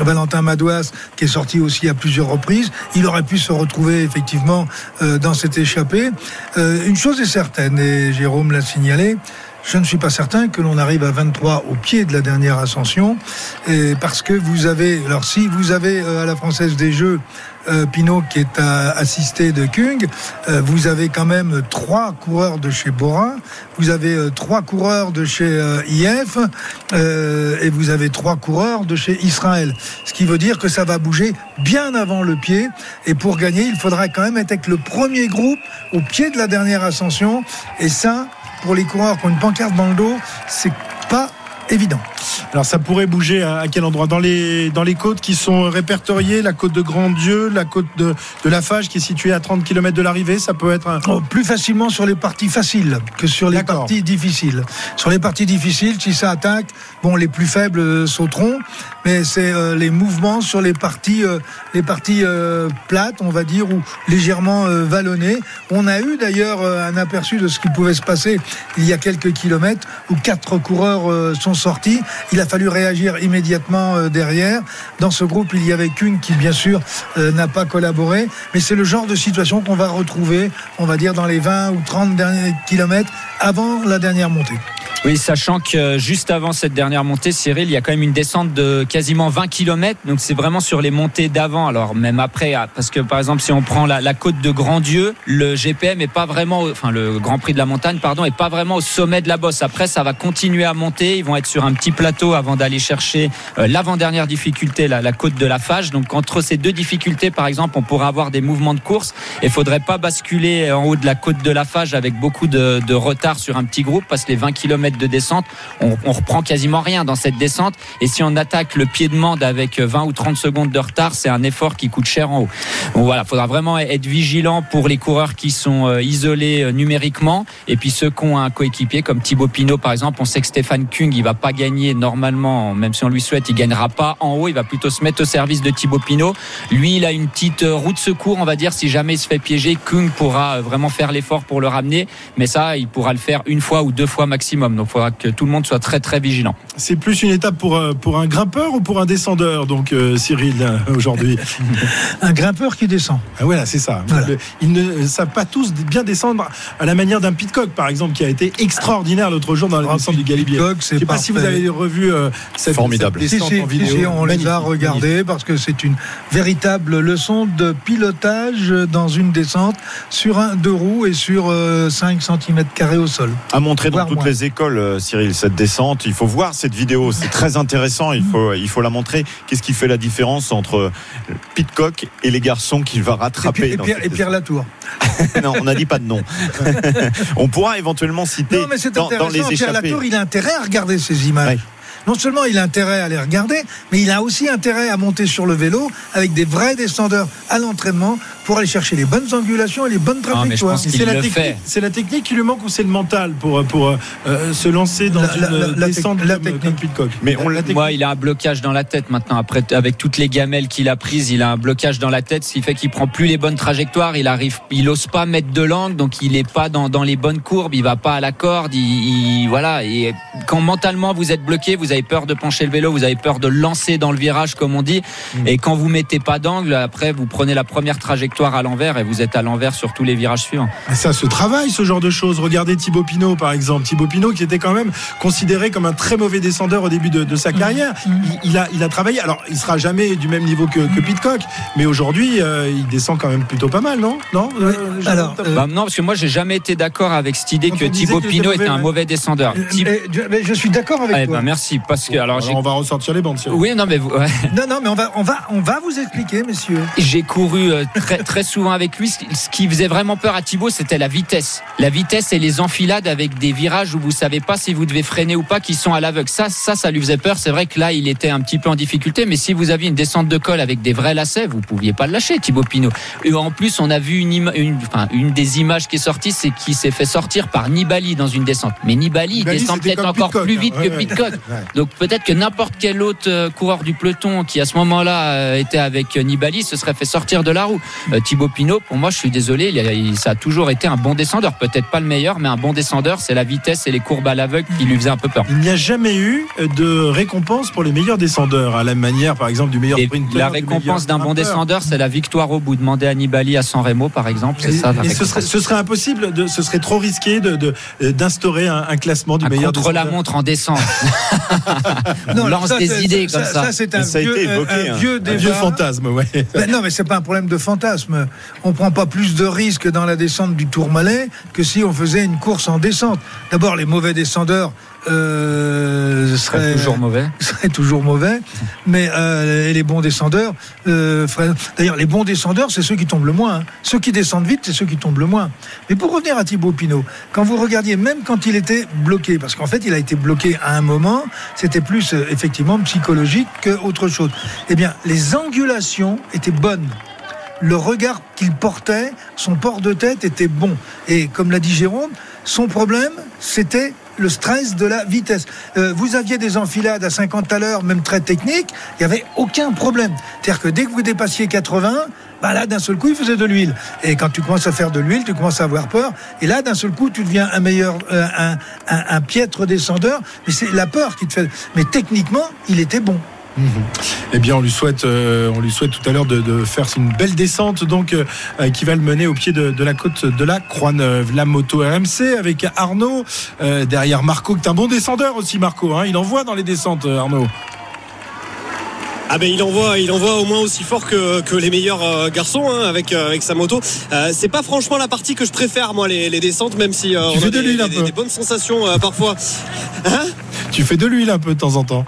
Valentin Madouas qui est sorti aussi à plusieurs reprises. Il aurait pu se retrouver effectivement dans cette échappée. une chose est certaine, et Jérôme l'a signalé, je ne suis pas certain que l'on arrive à 23 au pied de la dernière ascension, et parce que vous avez, alors si vous avez à la Française des Jeux euh, Pinot qui est assisté de Kung, euh, vous avez quand même trois coureurs de chez Bora, vous avez euh, trois coureurs de chez IF et vous avez trois coureurs de chez Israël. Ce qui veut dire que ça va bouger bien avant le pied. Et pour gagner, il faudra quand même être avec le premier groupe au pied de la dernière ascension. Et ça, pour les coureurs qui ont une pancarte dans le dos, c'est pas évident. Alors ça pourrait bouger à, quel endroit? Dans les, dans les côtes qui sont répertoriées, la côte de Grand-Dieu, la côte de, de la Fage qui est située à 30 km de l'arrivée, ça peut être un... Oh, plus facilement sur les parties faciles que sur les parties difficiles. Sur les parties difficiles, si ça attaque, bon, les plus faibles euh, sauteront, mais c'est euh, les mouvements sur les parties, euh, les parties euh, plates, on va dire, ou légèrement vallonnées. On a eu d'ailleurs un aperçu de ce qui pouvait se passer il y a quelques kilomètres, où quatre coureurs sont sortis. Il a fallu réagir immédiatement euh, derrière. Dans ce groupe, il y avait qu'une qui, bien sûr, euh, n'a pas collaboré, mais c'est le genre de situation qu'on va retrouver, on va dire, dans les 20 ou 30 derniers kilomètres avant la dernière montée. Oui, sachant que euh, juste avant cette dernière montée, Cyril, il y a quand même une descente de quasiment 20 km. Donc c'est vraiment sur les montées d'avant. Alors même après, ah, parce que par exemple, si on prend la, côte de Grand-Dieu, le GPM est pas vraiment, enfin le Grand Prix de la montagne, pardon, est pas vraiment au sommet de la bosse. Après, ça va continuer à monter. Ils vont être sur un petit plateau avant d'aller chercher euh, l'avant-dernière difficulté, la, côte de la Fage. Donc entre ces deux difficultés, par exemple, on pourrait avoir des mouvements de course. Et faudrait pas basculer en haut de la côte de la Fage avec beaucoup de, retard sur un petit groupe parce que les 20 km de descente, on, on reprend quasiment rien dans cette descente. Et si on attaque le pied de Mande avec 20 ou 30 secondes de retard, c'est un effort qui coûte cher en haut. Donc voilà, faudra vraiment être vigilant pour les coureurs qui sont euh, isolés euh, numériquement et puis ceux qui ont un coéquipier comme Thibaut Pinot par exemple. On sait que Stéphane Kung, il va pas gagner normalement, même si on lui souhaite, il gagnera pas en haut. Il va plutôt se mettre au service de Thibaut Pinot. Lui, il a une petite euh, roue de secours, on va dire, si jamais il se fait piéger. Kung pourra euh, vraiment faire l'effort pour le ramener, mais ça, il pourra le faire une fois ou deux fois maximum. Donc, il faudra que tout le monde soit très très vigilant. C'est plus une étape pour, euh, pour un grimpeur ou pour un descendeur, donc euh, Cyril, aujourd'hui? Un grimpeur qui descend. Ah voilà, c'est ça. Voilà. Le- Ils ne savent pas tous bien descendre à la manière d'un Pitcock, par exemple, qui a été extraordinaire l'autre jour dans la Ah, descente du Galibier. Pitcock, c'est pas si vous avez revu euh, cette, Formidable. cette descente en vidéo. on les a Magnifique, regardés parce que c'est une véritable leçon de pilotage dans une descente sur un deux roues et sur euh, 5 cm au sol. À montrer dans toutes moins. les écoles, euh, Cyril, cette descente. Il faut voir cette vidéo, c'est très intéressant. Il faut, il faut la montrer. Qu'est-ce qui fait la différence entre Pitcock et les garçons qu'il va Et, rattraper et Pierre Latour. Non, on n'a dit pas de nom. on pourra éventuellement citer Non, mais c'est dans, dans les Pierre échappées. Latour, il a intérêt à regarder ces images. Ouais. Non seulement il a intérêt à les regarder, mais il a aussi intérêt à monter sur le vélo avec des vrais descendeurs à l'entraînement pour aller chercher les bonnes angulations et les bonnes trajectoires. C'est la, la technique qui lui manque ou c'est le mental pour, pour euh, se lancer dans La- une la- descente la comme, technique. comme Pitcock Mais on La l'a- technique. Moi, il a un blocage dans la tête maintenant. Après, avec toutes les gamelles qu'il a prises, il a un blocage dans la tête, ce qui fait qu'il prend plus les bonnes trajectoires. Il arrive, il ose pas mettre de l'angle, donc il est pas dans, dans les bonnes courbes. Il va pas à la corde. Il, il- voilà. Et quand mentalement vous êtes bloqué, vous avez peur de pencher le vélo, vous avez peur de le lancer dans le virage, comme on dit. Et quand vous mettez pas d'angle, après vous prenez la première trajectoire à l'envers et vous êtes à l'envers sur tous les virages suivants. Mais ça se travaille, ce genre de choses. Regardez Thibaut Pinot, par exemple. Thibaut Pinot, qui était quand même considéré comme un très mauvais descendeur au début de, de sa carrière. Il, il a, il a travaillé. Alors, il sera jamais du même niveau que, que Pitcock, mais aujourd'hui, euh, il descend quand même plutôt pas mal, non? Non? Oui. Euh, Alors, euh, Bah, non, parce que moi j'ai jamais été d'accord avec cette idée Quand que Thibaut était Pinot mauvais, était un ouais. mauvais descendeur. Mais je suis d'accord avec Eh toi. ben, merci parce que alors on va ressortir les bandes. Cyril. oui non mais vous- ouais. Non, non, mais on va, on va, on va vous expliquer, messieurs. J'ai couru euh, très, très souvent avec lui. Ce qui- qui faisait vraiment peur à Thibaut, c'était la vitesse. La vitesse et les enfilades avec des virages où vous savez pas si vous devez freiner ou pas, qui sont à l'aveugle. Ça, ça, ça lui faisait peur. C'est vrai que là, il était un petit peu en difficulté. Mais si vous aviez une descente de col avec des vrais lacets, vous pouviez pas le lâcher, Thibaut Pinot. Et en plus, on a vu une, ima- une, enfin, une des images qui est sortie, c'est qu'il s'est fait sortir par Nibali dans une descente. Mais Nibali, il Nibali, descend c'était peut-être encore Pitcock, plus hein. vite Ouais, que ouais. Pitcock. Donc peut-être que n'importe quel autre euh, coureur du peloton qui à ce moment-là euh, était avec euh, Nibali se serait fait sortir de la roue. Euh, Thibaut Pinot, pour moi, je suis désolé, il a- il- ça a toujours été un bon descendeur. Peut-être pas le meilleur, mais un bon descendeur, c'est la vitesse et les courbes à l'aveugle qui lui faisaient un peu peur. Il n'y a jamais eu de récompense pour les meilleurs descendeurs, à la manière, par exemple, du meilleur Et sprinter. la récompense d'un bon descendeur, c'est la victoire au bout. Demandez à Nibali à San Remo, par exemple, c'est Et, ça. la et ce, serait, récompense. ce serait impossible, de, ce serait trop risqué de- de- d'instaurer un, un classement du Un meilleur contre la descendeur. montre en descente. On lance ça, des c'est- idées comme ça. c'est un, ça a vieux, été évoqué, un- un hein. vieux Un vieux fantasme, ouais. Ben non, mais c'est pas un problème de fantasme. On prend pas plus de risques dans la descente du Tourmalet que si on faisait une course en descente. D'abord, les mauvais descendeurs euh, serait toujours mauvais. serait toujours mauvais. Mais euh, et les bons descendeurs, euh, d'ailleurs, les bons descendeurs, c'est ceux qui tombent le moins. hein. Ceux qui descendent vite, c'est ceux qui tombent le moins. Mais pour revenir à Thibaut Pinot, quand vous regardiez, même quand il était bloqué, parce qu'en fait, il a été bloqué à un moment, c'était plus effectivement psychologique qu'autre chose. Eh bien, les angulations étaient bonnes le regard qu'il portait, son port de tête était bon. Et comme l'a dit Jérôme, son problème, c'était le stress de la vitesse. Euh, vous aviez des enfilades à 50 à l'heure, même très techniques, il n'y avait aucun problème. C'est-à-dire que dès que vous dépassiez 80, bah là, d'un seul coup, il faisait de l'huile. Et quand tu commences à faire de l'huile, tu commences à avoir peur. Et là, d'un seul coup, tu deviens un meilleur, euh, un, piètre descendeur. Mais c'est la peur qui te fait. Mais techniquement, il était bon. Eh bien, on lui souhaite, euh, on lui souhaite tout à l'heure de, de faire une belle descente, donc euh, euh, qui va le mener au pied de, de la côte de la Croix-Neuve. La moto RMC avec Arnaud euh, derrière Marco, qui est un bon descendeur aussi, Marco. hein. il envoie dans les descentes, Arnaud. Ah ben il envoie, il envoie au moins aussi fort que, que les meilleurs garçons hein, avec avec sa moto. Euh, c'est pas franchement la partie que je préfère moi les, les descentes, même si euh, on a de des, bonnes sensations euh, parfois. Hein? Tu fais de l'huile un peu de temps en temps.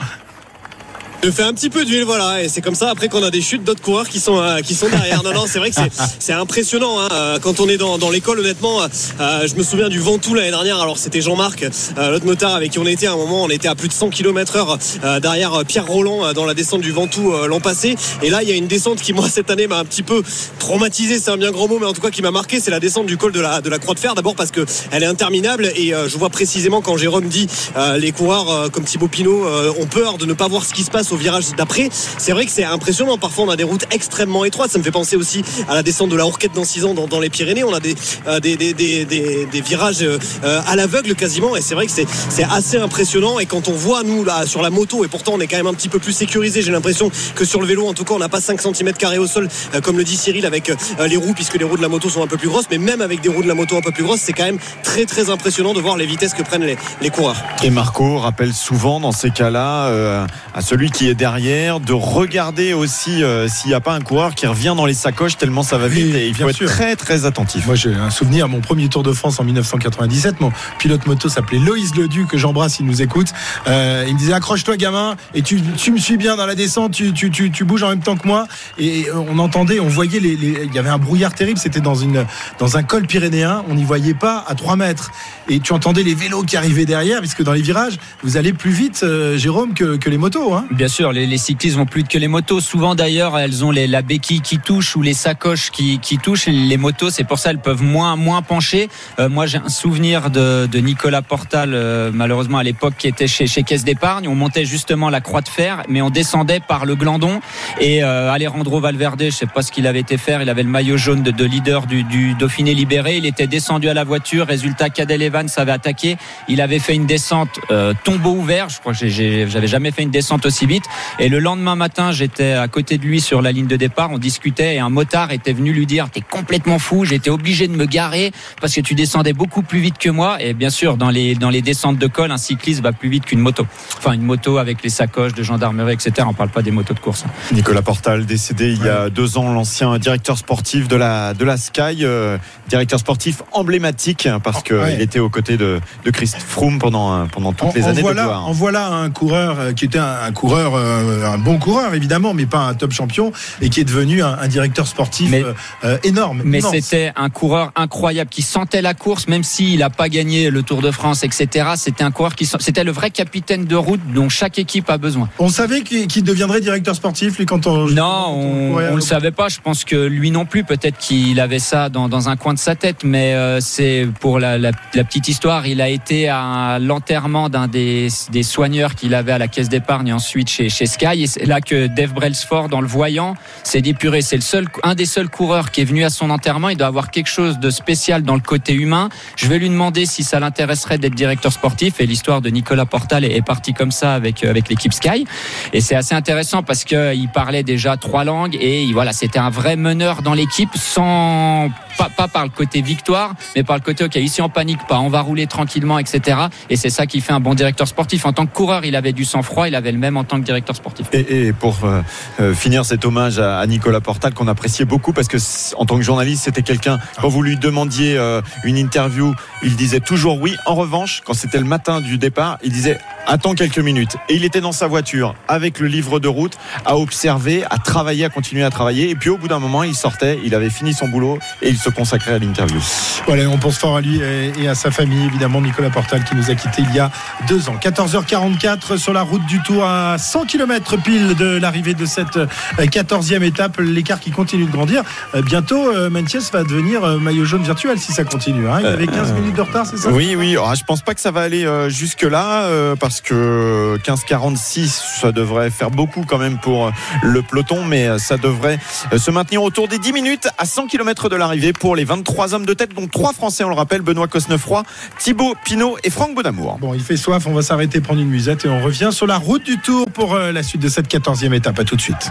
Je fais un petit peu d'huile, voilà, et c'est comme ça après qu'on a des chutes d'autres coureurs qui sont euh, qui sont derrière. Non, non, c'est vrai que c'est impressionnant hein, euh, quand on est dans, dans l'école. Honnêtement, euh, je me souviens du Ventoux l'année dernière. Alors c'était Jean-Marc, euh, l'autre motard avec qui on était à un moment. On était à plus de 100 km/h derrière Pierre Roland dans la descente du Ventoux l'an passé. Et là, il y a une descente qui moi cette année m'a un petit peu traumatisé. C'est un bien grand mot, mais en tout cas qui m'a marqué, c'est la descente du col de la de la Croix de Fer. D'abord parce que elle est interminable et je vois précisément quand Jérôme dit les coureurs comme Thibaut Pinot ont peur de ne pas voir ce qui se passe au virage d'après. C'est vrai que c'est impressionnant. Parfois, on a des routes extrêmement étroites. Ça me fait penser aussi à la descente de la Hourquette dans 6 ans dans, les Pyrénées. On a des, euh, des, des, des, virages euh, à l'aveugle quasiment. Et c'est vrai que c'est assez impressionnant. Et quand on voit, nous, là, sur la moto, et pourtant, on est quand même un petit peu plus sécurisé, j'ai l'impression que sur le vélo, en tout cas, on n'a pas 5 cm au sol, euh, comme le dit Cyril, avec les roues, puisque les roues de la moto sont un peu plus grosses. Mais même avec des roues de la moto un peu plus grosses, c'est quand même très, très impressionnant de voir les vitesses que prennent les, les coureurs. Et Marco rappelle souvent dans ces cas-là à celui qui est derrière de regarder aussi euh, s'il n'y a pas un coureur qui revient dans les sacoches tellement ça va vite Oui, et il bien faut être sûr. très très attentif. Moi, j'ai un souvenir, mon premier Tour de France en 1997. Mon pilote moto s'appelait Loïs Ledu, que j'embrasse, il nous écoute. Euh, il me disait accroche-toi, gamin, et tu, tu me suis bien dans la descente, tu, tu, tu, tu bouges en même temps que moi. Et on entendait, on voyait, les, les- il y avait un brouillard terrible. C'était dans, une, dans un col pyrénéen. On n'y voyait pas à 3 mètres. Et tu entendais les vélos qui arrivaient derrière, puisque dans les virages, vous allez plus vite, euh, Jérôme, que, que les motos. Hein. Bien sûr, les, cyclistes vont plus vite que les motos. Souvent d'ailleurs, elles ont les, la béquille qui touche ou les sacoches qui, touchent. Les motos, c'est pour ça elles peuvent moins moins pencher. Euh, moi, j'ai un souvenir de, Nicolas Portal, euh, malheureusement à l'époque, qui était chez, Caisse d'épargne. On montait justement la Croix de Fer, mais on descendait par le Glandon. Et euh, Alejandro Valverde, je sais pas ce qu'il avait été faire. Il avait le maillot jaune de, de leader du, du Dauphiné libéré. Il était descendu à la voiture. Résultat, Cadel Evans avait attaqué. Il avait fait une descente tombeau ouvert. Je crois que j'avais jamais fait une descente aussi vite. Et le lendemain matin, j'étais à côté de lui sur la ligne de départ. On discutait et un motard était venu lui dire "T'es complètement fou. J'étais obligé de me garer parce que tu descendais beaucoup plus vite que moi." Et bien sûr, dans les dans les descentes de col, un cycliste va plus vite qu'une moto. Enfin, une moto avec les sacoches de gendarmerie, etc. On parle pas des motos de course. hein. Nicolas Portal décédé il y a deux ans, l'ancien directeur sportif de la de la Sky, euh, directeur sportif emblématique hein, parce que Ouais. il était aux côtés de de Chris Froome pendant euh, pendant toutes En, les en années voilà, de gloire. en voilà un coureur euh, qui était un, un coureur, euh, un bon coureur évidemment, mais pas un top champion, et qui est devenu un, un directeur sportif Mais- euh, euh, énorme. Mais c'était un coureur incroyable qui sentait la course, même s'il n'a pas gagné le Tour de France, etc. C'était un coureur qui c'était le vrai capitaine de route dont chaque équipe a besoin. On savait qu'il deviendrait directeur sportif, lui, quand on. Non, on, on le savait pas. Je pense que lui non plus. Peut-être qu'il avait ça dans, dans un coin de sa tête, mais euh, c'est pour la, la- la petite histoire. Il a été à l'enterrement d'un des, des soigneurs qu'il avait à la caisse d'épargne et ensuite chez, Sky. Et c'est là que Dave Brailsford, en le voyant, s'est dit purée, c'est le seul, un des seuls coureurs qui est venu à son enterrement. Il doit avoir quelque chose de spécial dans le côté humain. Je vais lui demander si ça l'intéresserait d'être directeur sportif. Et l'histoire de Nicolas Portal est, partie comme ça avec avec l'équipe Sky. Et c'est assez intéressant parce que il parlait déjà trois langues et voilà, c'était un vrai meneur dans l'équipe sans pas, pas par le côté victoire, mais par le côté ok ici on panique pas, on va rouler tranquillement, etc. Et c'est ça qui fait un bon directeur sportif. En tant que coureur, il avait du sang-froid, il avait le même en tant que directeur sportif. Et, pour euh, euh, finir cet hommage à, Nicolas Portal qu'on appréciait beaucoup parce que en tant que journaliste c'était quelqu'un quand vous lui demandiez euh, une interview il disait toujours oui en revanche quand c'était le matin du départ il disait attends quelques minutes et il était dans sa voiture avec le livre de route à observer à travailler à continuer à travailler et puis au bout d'un moment il sortait il avait fini son boulot et il consacrait à l'interview Voilà, on pense fort à lui et à sa famille, évidemment, Nicolas Portal qui nous a quittés il y a deux ans. 14h44 sur la route du Tour à 100 km pile de l'arrivée de cette euh, 14e étape. L'écart qui continue de grandir. Euh, Bientôt, euh, Manches va devenir euh, maillot jaune virtuel si ça continue. hein. Il avait 15 minutes de retard, c'est ça? Oui, oui. Ah, je pense pas que ça va aller euh, jusque-là euh, parce que 15-46, ça devrait faire beaucoup quand même pour euh, le peloton, mais euh, ça devrait euh, se maintenir autour des 10 minutes à 100 km de l'arrivée pour les 23 hommes de tête, dont trois Français, on le rappelle, Benoît Cosnefroy, Thibaut Pinot et Franck Bonamour. Bon, il fait soif, on va s'arrêter prendre une musette et on revient sur la route du Tour pour euh, la suite de cette 14e étape. À tout de suite.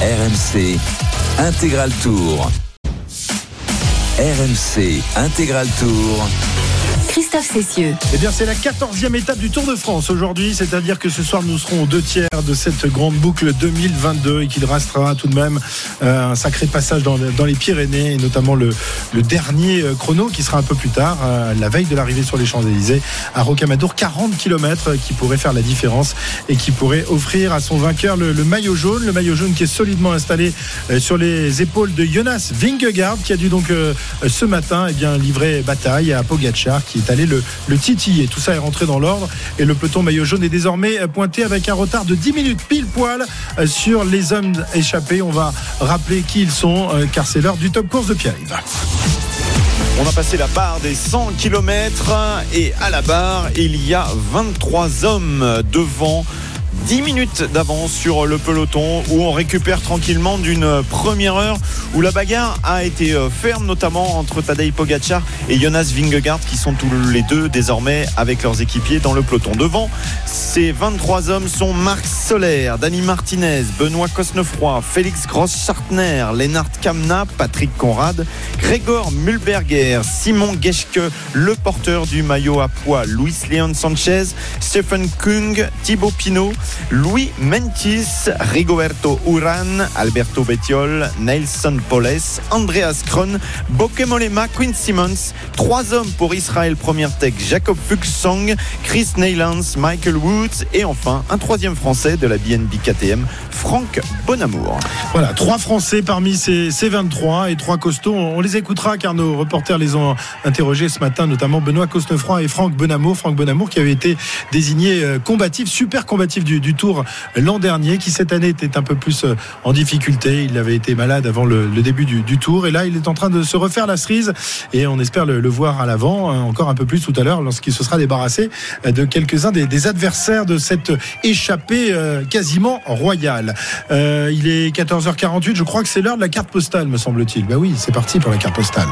RMC Intégral Tour. RMC Intégral Tour. Christophe Cessieux. Eh bien, c'est la 14e étape du Tour de France aujourd'hui, c'est-à-dire que ce soir, nous serons aux deux tiers de cette grande boucle 2022 et qu'il restera tout de même euh, un sacré passage dans, les Pyrénées et notamment le, dernier euh, chrono qui sera un peu plus tard, euh, la veille de l'arrivée sur les Champs-Élysées à Rocamadour, 40 km qui pourrait faire la différence et qui pourrait offrir à son vainqueur le, maillot jaune, le maillot jaune qui est solidement installé sur les épaules de Jonas Vingegaard qui a dû donc ce matin eh bien, livrer bataille à Pogacar qui est le, le titiller. Tout ça est rentré dans l'ordre et le peloton maillot jaune est désormais pointé avec un retard de 10 minutes pile poil euh, sur les hommes échappés. On va rappeler qui ils sont euh, car c'est l'heure du top course de Pierre-Yves. On a passé la barre des 100 km et à la barre, il y a 23 hommes devant. 10 minutes d'avance sur le peloton où on récupère tranquillement d'une première heure où la bagarre a été euh, ferme notamment entre Tadej Pogacar et Jonas Vingegaard qui sont tous les deux désormais avec leurs équipiers dans le peloton. Devant, ces 23 hommes sont Marc Soler, Dani Martinez, Benoît Cosnefroy, Félix Gross-Schartner, Lennart Kamna, Patrick Conrad, Grégor Mulberger, Simon Geschke, le porteur du maillot à poids, Luis Leon Sanchez, Stephen Kung, Thibaut Pinot, Louis Mentis, Rigoberto Uran, Alberto Bettiol, Nelson Poles, Andreas Kron, Bokemolema, Quinn Simmons, trois hommes pour Israël Première Tech, Jacob Fuchsang, Chris Neylands, Michael Woods et enfin un troisième français de la BNB KTM, Franck Bonamour. Voilà, trois Français parmi ces, ces 23 et trois costauds. On, on les écoutera car nos reporters les ont interrogés ce matin, notamment Benoît Cosnefroy et Franck Bonamour. Franck Bonamour qui avait été désigné euh, combatif, super combatif du, du Tour l'an dernier, qui cette année était un peu plus euh, en difficulté. Il avait été malade avant le, début du, Tour et là il est en train de se refaire la cerise et on espère le, voir à l'avant hein, encore un peu plus tout à l'heure lorsqu'il se sera débarrassé euh, de quelques-uns des, adversaires de cette échappée euh, quasiment royale. Il est 14h48, je crois que c'est l'heure de la carte postale, me semble-t-il. Bah oui, c'est parti pour la carte postale.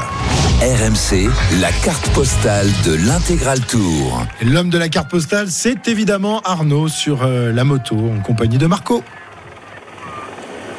RMC, la carte postale de l'intégral tour. L'homme de la carte postale, c'est évidemment Arnaud sur euh, la moto en compagnie de Marco.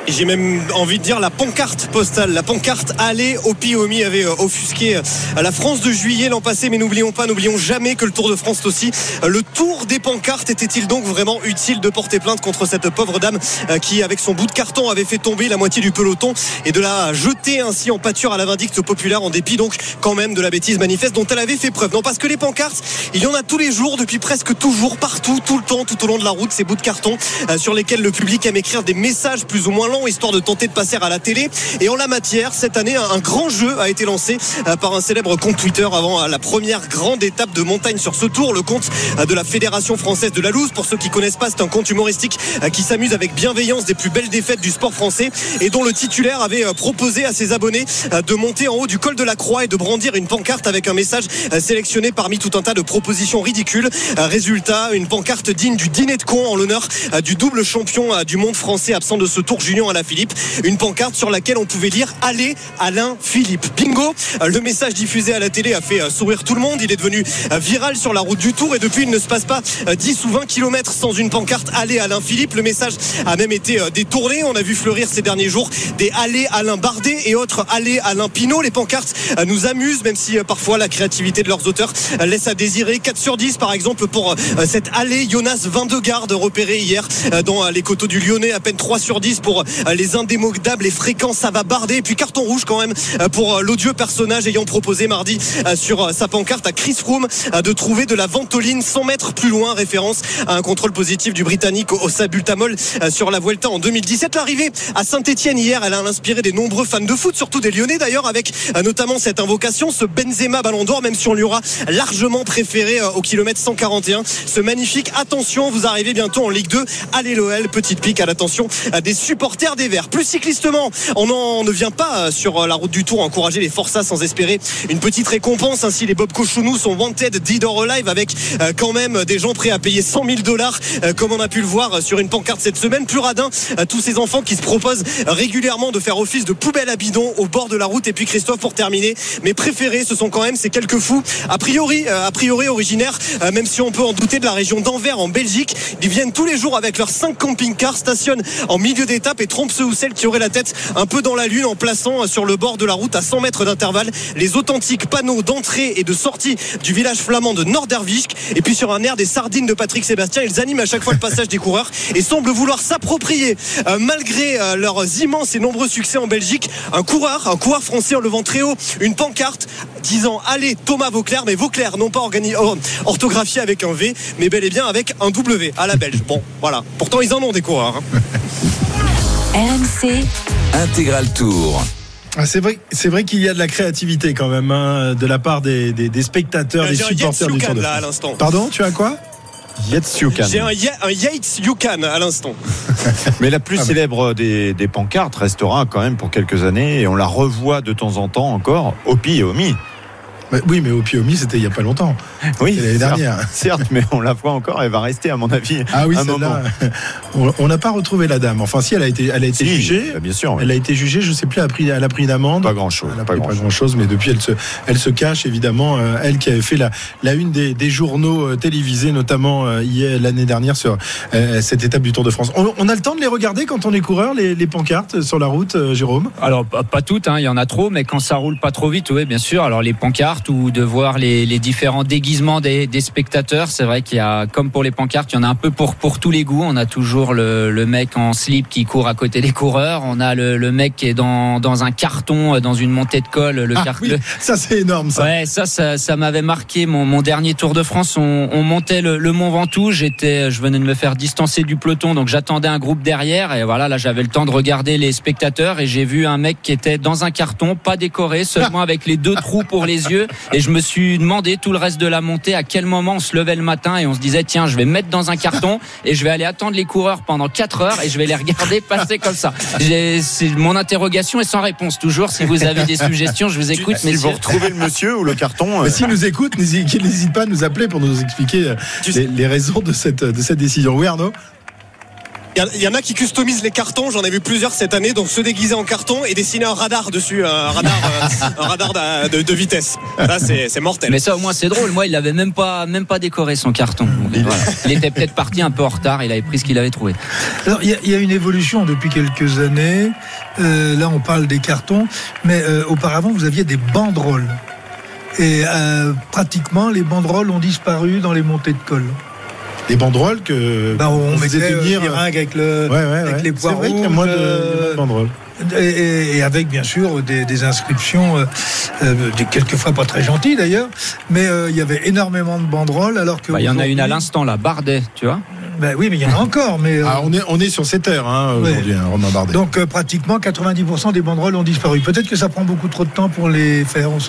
J'ai même envie de dire la pancarte postale, la pancarte aller au Piomi avait euh, offusqué euh, la France de juillet l'an passé, mais n'oublions pas, n'oublions jamais que le Tour de France aussi. Euh, Le tour des pancartes était-il donc vraiment utile de porter plainte contre cette pauvre dame qui, avec son bout de carton, avait fait tomber la moitié du peloton et de la jeter ainsi en pâture à la vindicte populaire en dépit donc quand même de la bêtise manifeste dont elle avait fait preuve. Non, parce que les pancartes, il y en a tous les jours, depuis presque toujours, partout, tout le temps, tout au long de la route, ces bouts de carton sur lesquels le public aime écrire des messages plus ou moins histoire de tenter de passer à la télé. Et en la matière, cette année, un, grand jeu a été lancé euh, par un célèbre compte Twitter avant euh, la première grande étape de montagne sur ce tour, le compte euh, de la Fédération française de la Louse. Pour ceux qui connaissent pas, c'est un compte humoristique qui s'amuse avec bienveillance des plus belles défaites du sport français et dont le titulaire avait proposé à ses abonnés de monter en haut du col de la Croix et de brandir une pancarte avec un message sélectionné parmi tout un tas de propositions ridicules. Résultat, une pancarte digne du dîner de con en l'honneur du double champion du monde français absent de ce tour junior À la Philippe, une pancarte sur laquelle on pouvait lire Allez Alain Philippe. Bingo, euh, le message diffusé à la télé a fait euh, sourire tout le monde. Il est devenu euh, viral sur la route du Tour et depuis il ne se passe pas euh, 10 ou 20 km sans une pancarte Allez Alain Philippe. Le message a même été euh, détourné. On a vu fleurir ces derniers jours des Allez Alain Bardet et autres Allez Alain Pinot. Les pancartes euh, nous amusent, même si euh, parfois la créativité de leurs auteurs euh, laisse à désirer. 4 sur 10 par exemple pour euh, cette Allée Jonas 22 gardes repéré hier euh, dans euh, les coteaux du Lyonnais. À peine 3 sur 10 pour euh, les indémodables et fréquents. Ça va barder. Et puis carton rouge quand même euh, pour euh, l'odieux personnage ayant proposé mardi euh, sur euh, sa pancarte à Chris Froome euh, de trouver de la ventoline 100 mètres plus loin. Référence à un contrôle positif du Britannique au Sabultamol euh, sur la Vuelta en 2017. L'arrivée à Saint-Etienne hier, elle a inspiré des nombreux fans de foot, surtout des Lyonnais d'ailleurs, avec euh, notamment cette invocation, ce Benzema Ballon d'Or, même si on lui aura largement préféré euh, au kilomètre 141. Ce magnifique attention, vous arrivez bientôt en Ligue 2. Allez l'OL, petite pique à l'attention euh, des supporters des Verts. Plus cyclistement, on n'en ne vient pas euh, sur euh, la route du Tour encourager les forçats sans espérer une petite récompense. Ainsi, les Bob Cochonou sont wanted, dead or alive, avec euh, quand même des gens prêts à payer 100 000 dollars, comme on a pu le voir sur une pancarte cette semaine. Plus radin, tous ces enfants qui se proposent régulièrement de faire office de poubelle à bidon au bord de la route. Et puis Christophe, pour terminer, mes préférés, ce sont quand même ces quelques fous, a priori, a priori originaires, même si on peut en douter de la région d'Anvers en Belgique. Ils viennent tous les jours avec leurs 5 camping-cars, stationnent en milieu d'étape et trompent ceux ou celles qui auraient la tête un peu dans la lune en plaçant sur le bord de la route à 100 mètres d'intervalle les authentiques panneaux d'entrée et de sortie du village flamand de Nordervijk. Et puis sur un air des sardines de Patrick Sébastien, ils animent à chaque fois le passage des coureurs et semblent vouloir s'approprier, euh, malgré euh, leurs immenses et nombreux succès en Belgique, un coureur, un coureur français en levant très haut une pancarte disant allez Thomas Vauclair, mais Vauclair non pas orthographié avec un V, mais bel et bien avec un W à la belge. Bon, voilà. Pourtant ils en ont des coureurs. hein. RMC, Intégral Tour. Ah, c'est vrai, c'est vrai qu'il y a de la créativité quand même hein, de la part des, des- des spectateurs, des supporters du Tour de Yukan, là à l'instant. Pardon, tu as quoi? Yates Yukan. J'ai un, un Yates Yukan à l'instant. Mais la plus Ah, célèbre des, des pancartes restera quand même pour quelques années et on la revoit de temps en temps encore au Pi et au Mi. Bah, Oui, mais au Piomi, c'était il y a pas longtemps. Oui, L'année certes, dernière. Certes, mais on la voit encore, elle va rester à mon avis. Ah oui, un moment. celle-là. on- On n'a pas retrouvé la dame. Enfin, si, elle a été, elle a été Si, jugée. bah, bien sûr. oui. Elle a été jugée, je sais plus, elle a pris, elle a pris une amende. Pas grand chose. Elle a Pas pris grand pas chose. grand chose, mais depuis elle se, elle se cache évidemment. euh, elle qui avait fait la, la une des, des journaux euh, télévisés, notamment euh, hier l'année dernière sur euh, cette étape du Tour de France. On, on a le temps de les regarder quand on est coureur, les, les pancartes sur la route, euh, Jérôme? Alors pas, pas toutes, hein, il y en a trop, mais quand ça roule pas trop vite, oui, bien sûr. Alors les pancartes ou de voir les, les différents déguisements des, des spectateurs, c'est vrai qu'il y a, comme pour les pancartes, il y en a un peu pour pour tous les goûts. On a toujours le, le mec en slip qui court à côté des coureurs. On a le, le mec qui est dans, dans un carton, euh, dans une montée de colle. Le Ah oui, ça c'est énorme ça. Ouais, ça, ça, ça m'avait marqué mon, mon dernier Tour de France. On, on montait le, le Mont Ventoux. J'étais, je venais de me faire distancer du peloton, donc j'attendais un groupe derrière. Et voilà, là, j'avais le temps de regarder les spectateurs et j'ai vu un mec qui était dans un carton, pas décoré, seulement avec les deux trous pour les yeux. Et je me suis demandé tout le reste de la montée à quel moment on se levait le matin et on se disait tiens, je vais me mettre dans un carton et je vais aller attendre les coureurs pendant 4 heures et je vais les regarder passer comme ça. Mon interrogation est sans réponse toujours. Si vous avez des suggestions, je vous écoute. Si vous retrouvez le monsieur ou le carton, euh, Mais s'il nous écoute, n'hésite pas à nous appeler pour nous expliquer euh, les raisons de cette, de cette décision. Oui, Arnaud? Il y en- il y, en a qui customisent les cartons, j'en ai vu plusieurs cette année, donc se déguiser en carton et dessiner un radar dessus, un radar, euh, un radar de, de- de vitesse. Là, c'est mortel. Mais ça au moins c'est drôle. Moi il avait même pas même pas décoré son carton. Donc, voilà. Il était peut-être parti un peu en retard. Il avait pris ce qu'il avait trouvé. Alors, il y, a- il y a une évolution depuis quelques années. Euh, là, on parle des cartons, mais euh, auparavant, vous aviez des banderoles. Et euh, pratiquement, les banderoles ont disparu dans les montées de col. Les banderoles que Ben, on, on mettait faisait tenir. des avec, le, Ouais, ouais, avec ouais. les poids vrai qu'il y a rouges, moins de, euh, moins de banderoles. et, avec bien sûr des, des inscriptions, euh, euh, des- quelquefois pas très gentilles d'ailleurs, mais euh, il y avait énormément de banderoles alors que Bah, il y en a une à l'instant là, Bardet, tu vois. Ben oui, mais il y en a encore, mais euh, Ah, on, est, on est sur heure hein, Ouais. aujourd'hui, hein, Romain Bardet. donc euh, pratiquement 90% des banderoles ont disparu. Peut-être que ça prend beaucoup trop de temps pour les faire. Mhm.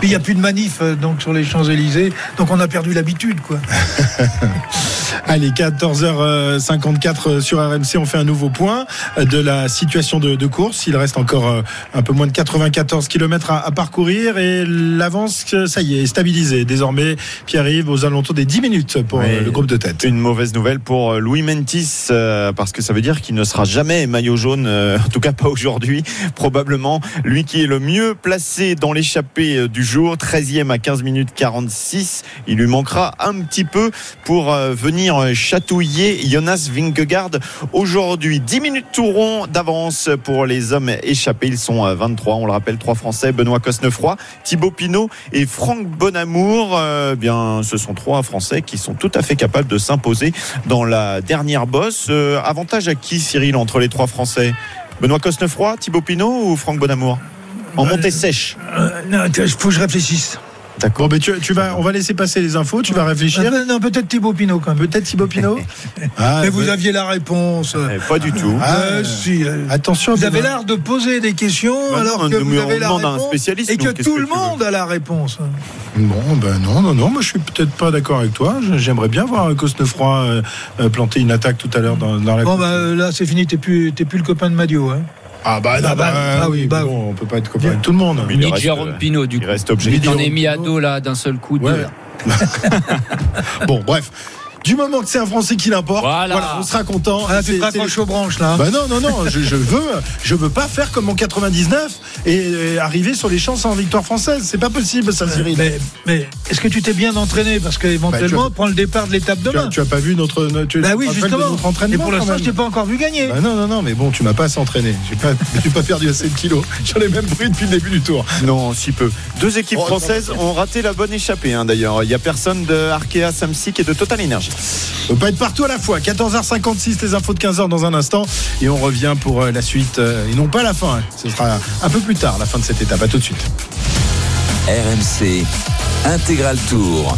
Puis il n'y a plus de manif euh, donc sur les Champs Élysées, donc on a perdu l'habitude quoi. Allez, 14h54 sur RMC, on fait un nouveau point de la situation de, de course. Il reste encore euh, un peu moins de 94 km à, à parcourir et l'avance, ça y est, est stabilisée. Désormais, Pierre arrive aux alentours des 10 minutes pour Oui. euh, le groupe de tête. Une mauvaise nouvelle pour euh, Louis Mentis euh, parce que ça veut dire qu'il ne sera jamais maillot jaune, euh, en tout cas pas aujourd'hui. Probablement lui qui est le mieux placé dans l'échappée euh, du jour, 13e à 15 minutes 46. Il lui manquera un petit peu pour euh, venir euh, chatouiller Jonas Vingegaard aujourd'hui. 10 minutes tout rond d'avance pour les hommes échappés. Ils sont euh, 23, on le rappelle, trois Français, Benoît Cosnefroy, Thibaut Pinot et Franck Bonamour. Euh, bien, ce sont trois Français qui sont tout à fait capables de s'imposer dans la dernière bosse. Euh, avantage à qui, Cyril, entre les trois Français? Benoît Cosnefroy, Thibaut Pinot ou Franck Bonamour? En montée sèche. Euh, non, il faut que je réfléchisse. Bon, mais tu, tu vas, on va laisser passer les infos, tu vas réfléchir. Euh, non, peut-être Thibaut Pinot quand même. Peut-être Thibaut Pinot Ah, Mais vous euh, aviez la réponse. Eh, Pas du tout. Ah, Euh, si, euh, Attention, Vous avez l'air de poser des questions Bah alors on que vous avez la demande à un réponse spécialiste, et que tout que le monde a la réponse. Bon, ben non, non, non, moi je suis peut-être pas d'accord avec toi. J'aimerais bien voir Cosnefroy planter une attaque tout à l'heure dans, dans la. Bon bah euh, là c'est fini, t'es plus, t'es plus le copain de Madio. Hein. Ah bah, Ah bah, ah oui, bah bon, on peut pas être copain avec tout le monde. Il Ni reste, Jérôme euh, Pinot, du Il coup. reste Tu objectif. t'en es mis à dos là d'un seul coup. Ouais. là. Bon, bref. Du moment que c'est un Français qui l'importe, Voilà. on sera content. Ah, là, tu C'est- te raccroches aux branches là. Bah non, non, non, je, je veux, je veux pas faire comme en 99 et, et arriver sur les champs sans victoire française. C'est pas possible, ça, Cyril. mais mais est-ce que tu t'es bien entraîné? Parce qu'éventuellement, Bah, prends le départ de l'étape tu, as, demain. tu as pas vu notre. notre tu, Bah oui, justement. notre Et entraînement, pour l'instant, je t'ai pas encore vu gagner. Bah non, non, non, mais bon, tu m'as pas assez entraîné. J'ai pas, j'ai pas perdu assez de kilos. J'en ai même pris depuis le début du tour. Non, si peu. Deux équipes Oh, françaises ont raté la bonne échappée, hein, d'ailleurs. Il n'y a personne de Arkea Samsic et de Total Energy. On peut pas être partout à la fois. 14h56, les infos de 15h dans un instant. Et on revient pour euh, la suite. euh, et non pas la fin. hein. Ce sera un peu plus tard, la fin de cette étape. À tout de suite. RMC Intégral Tour.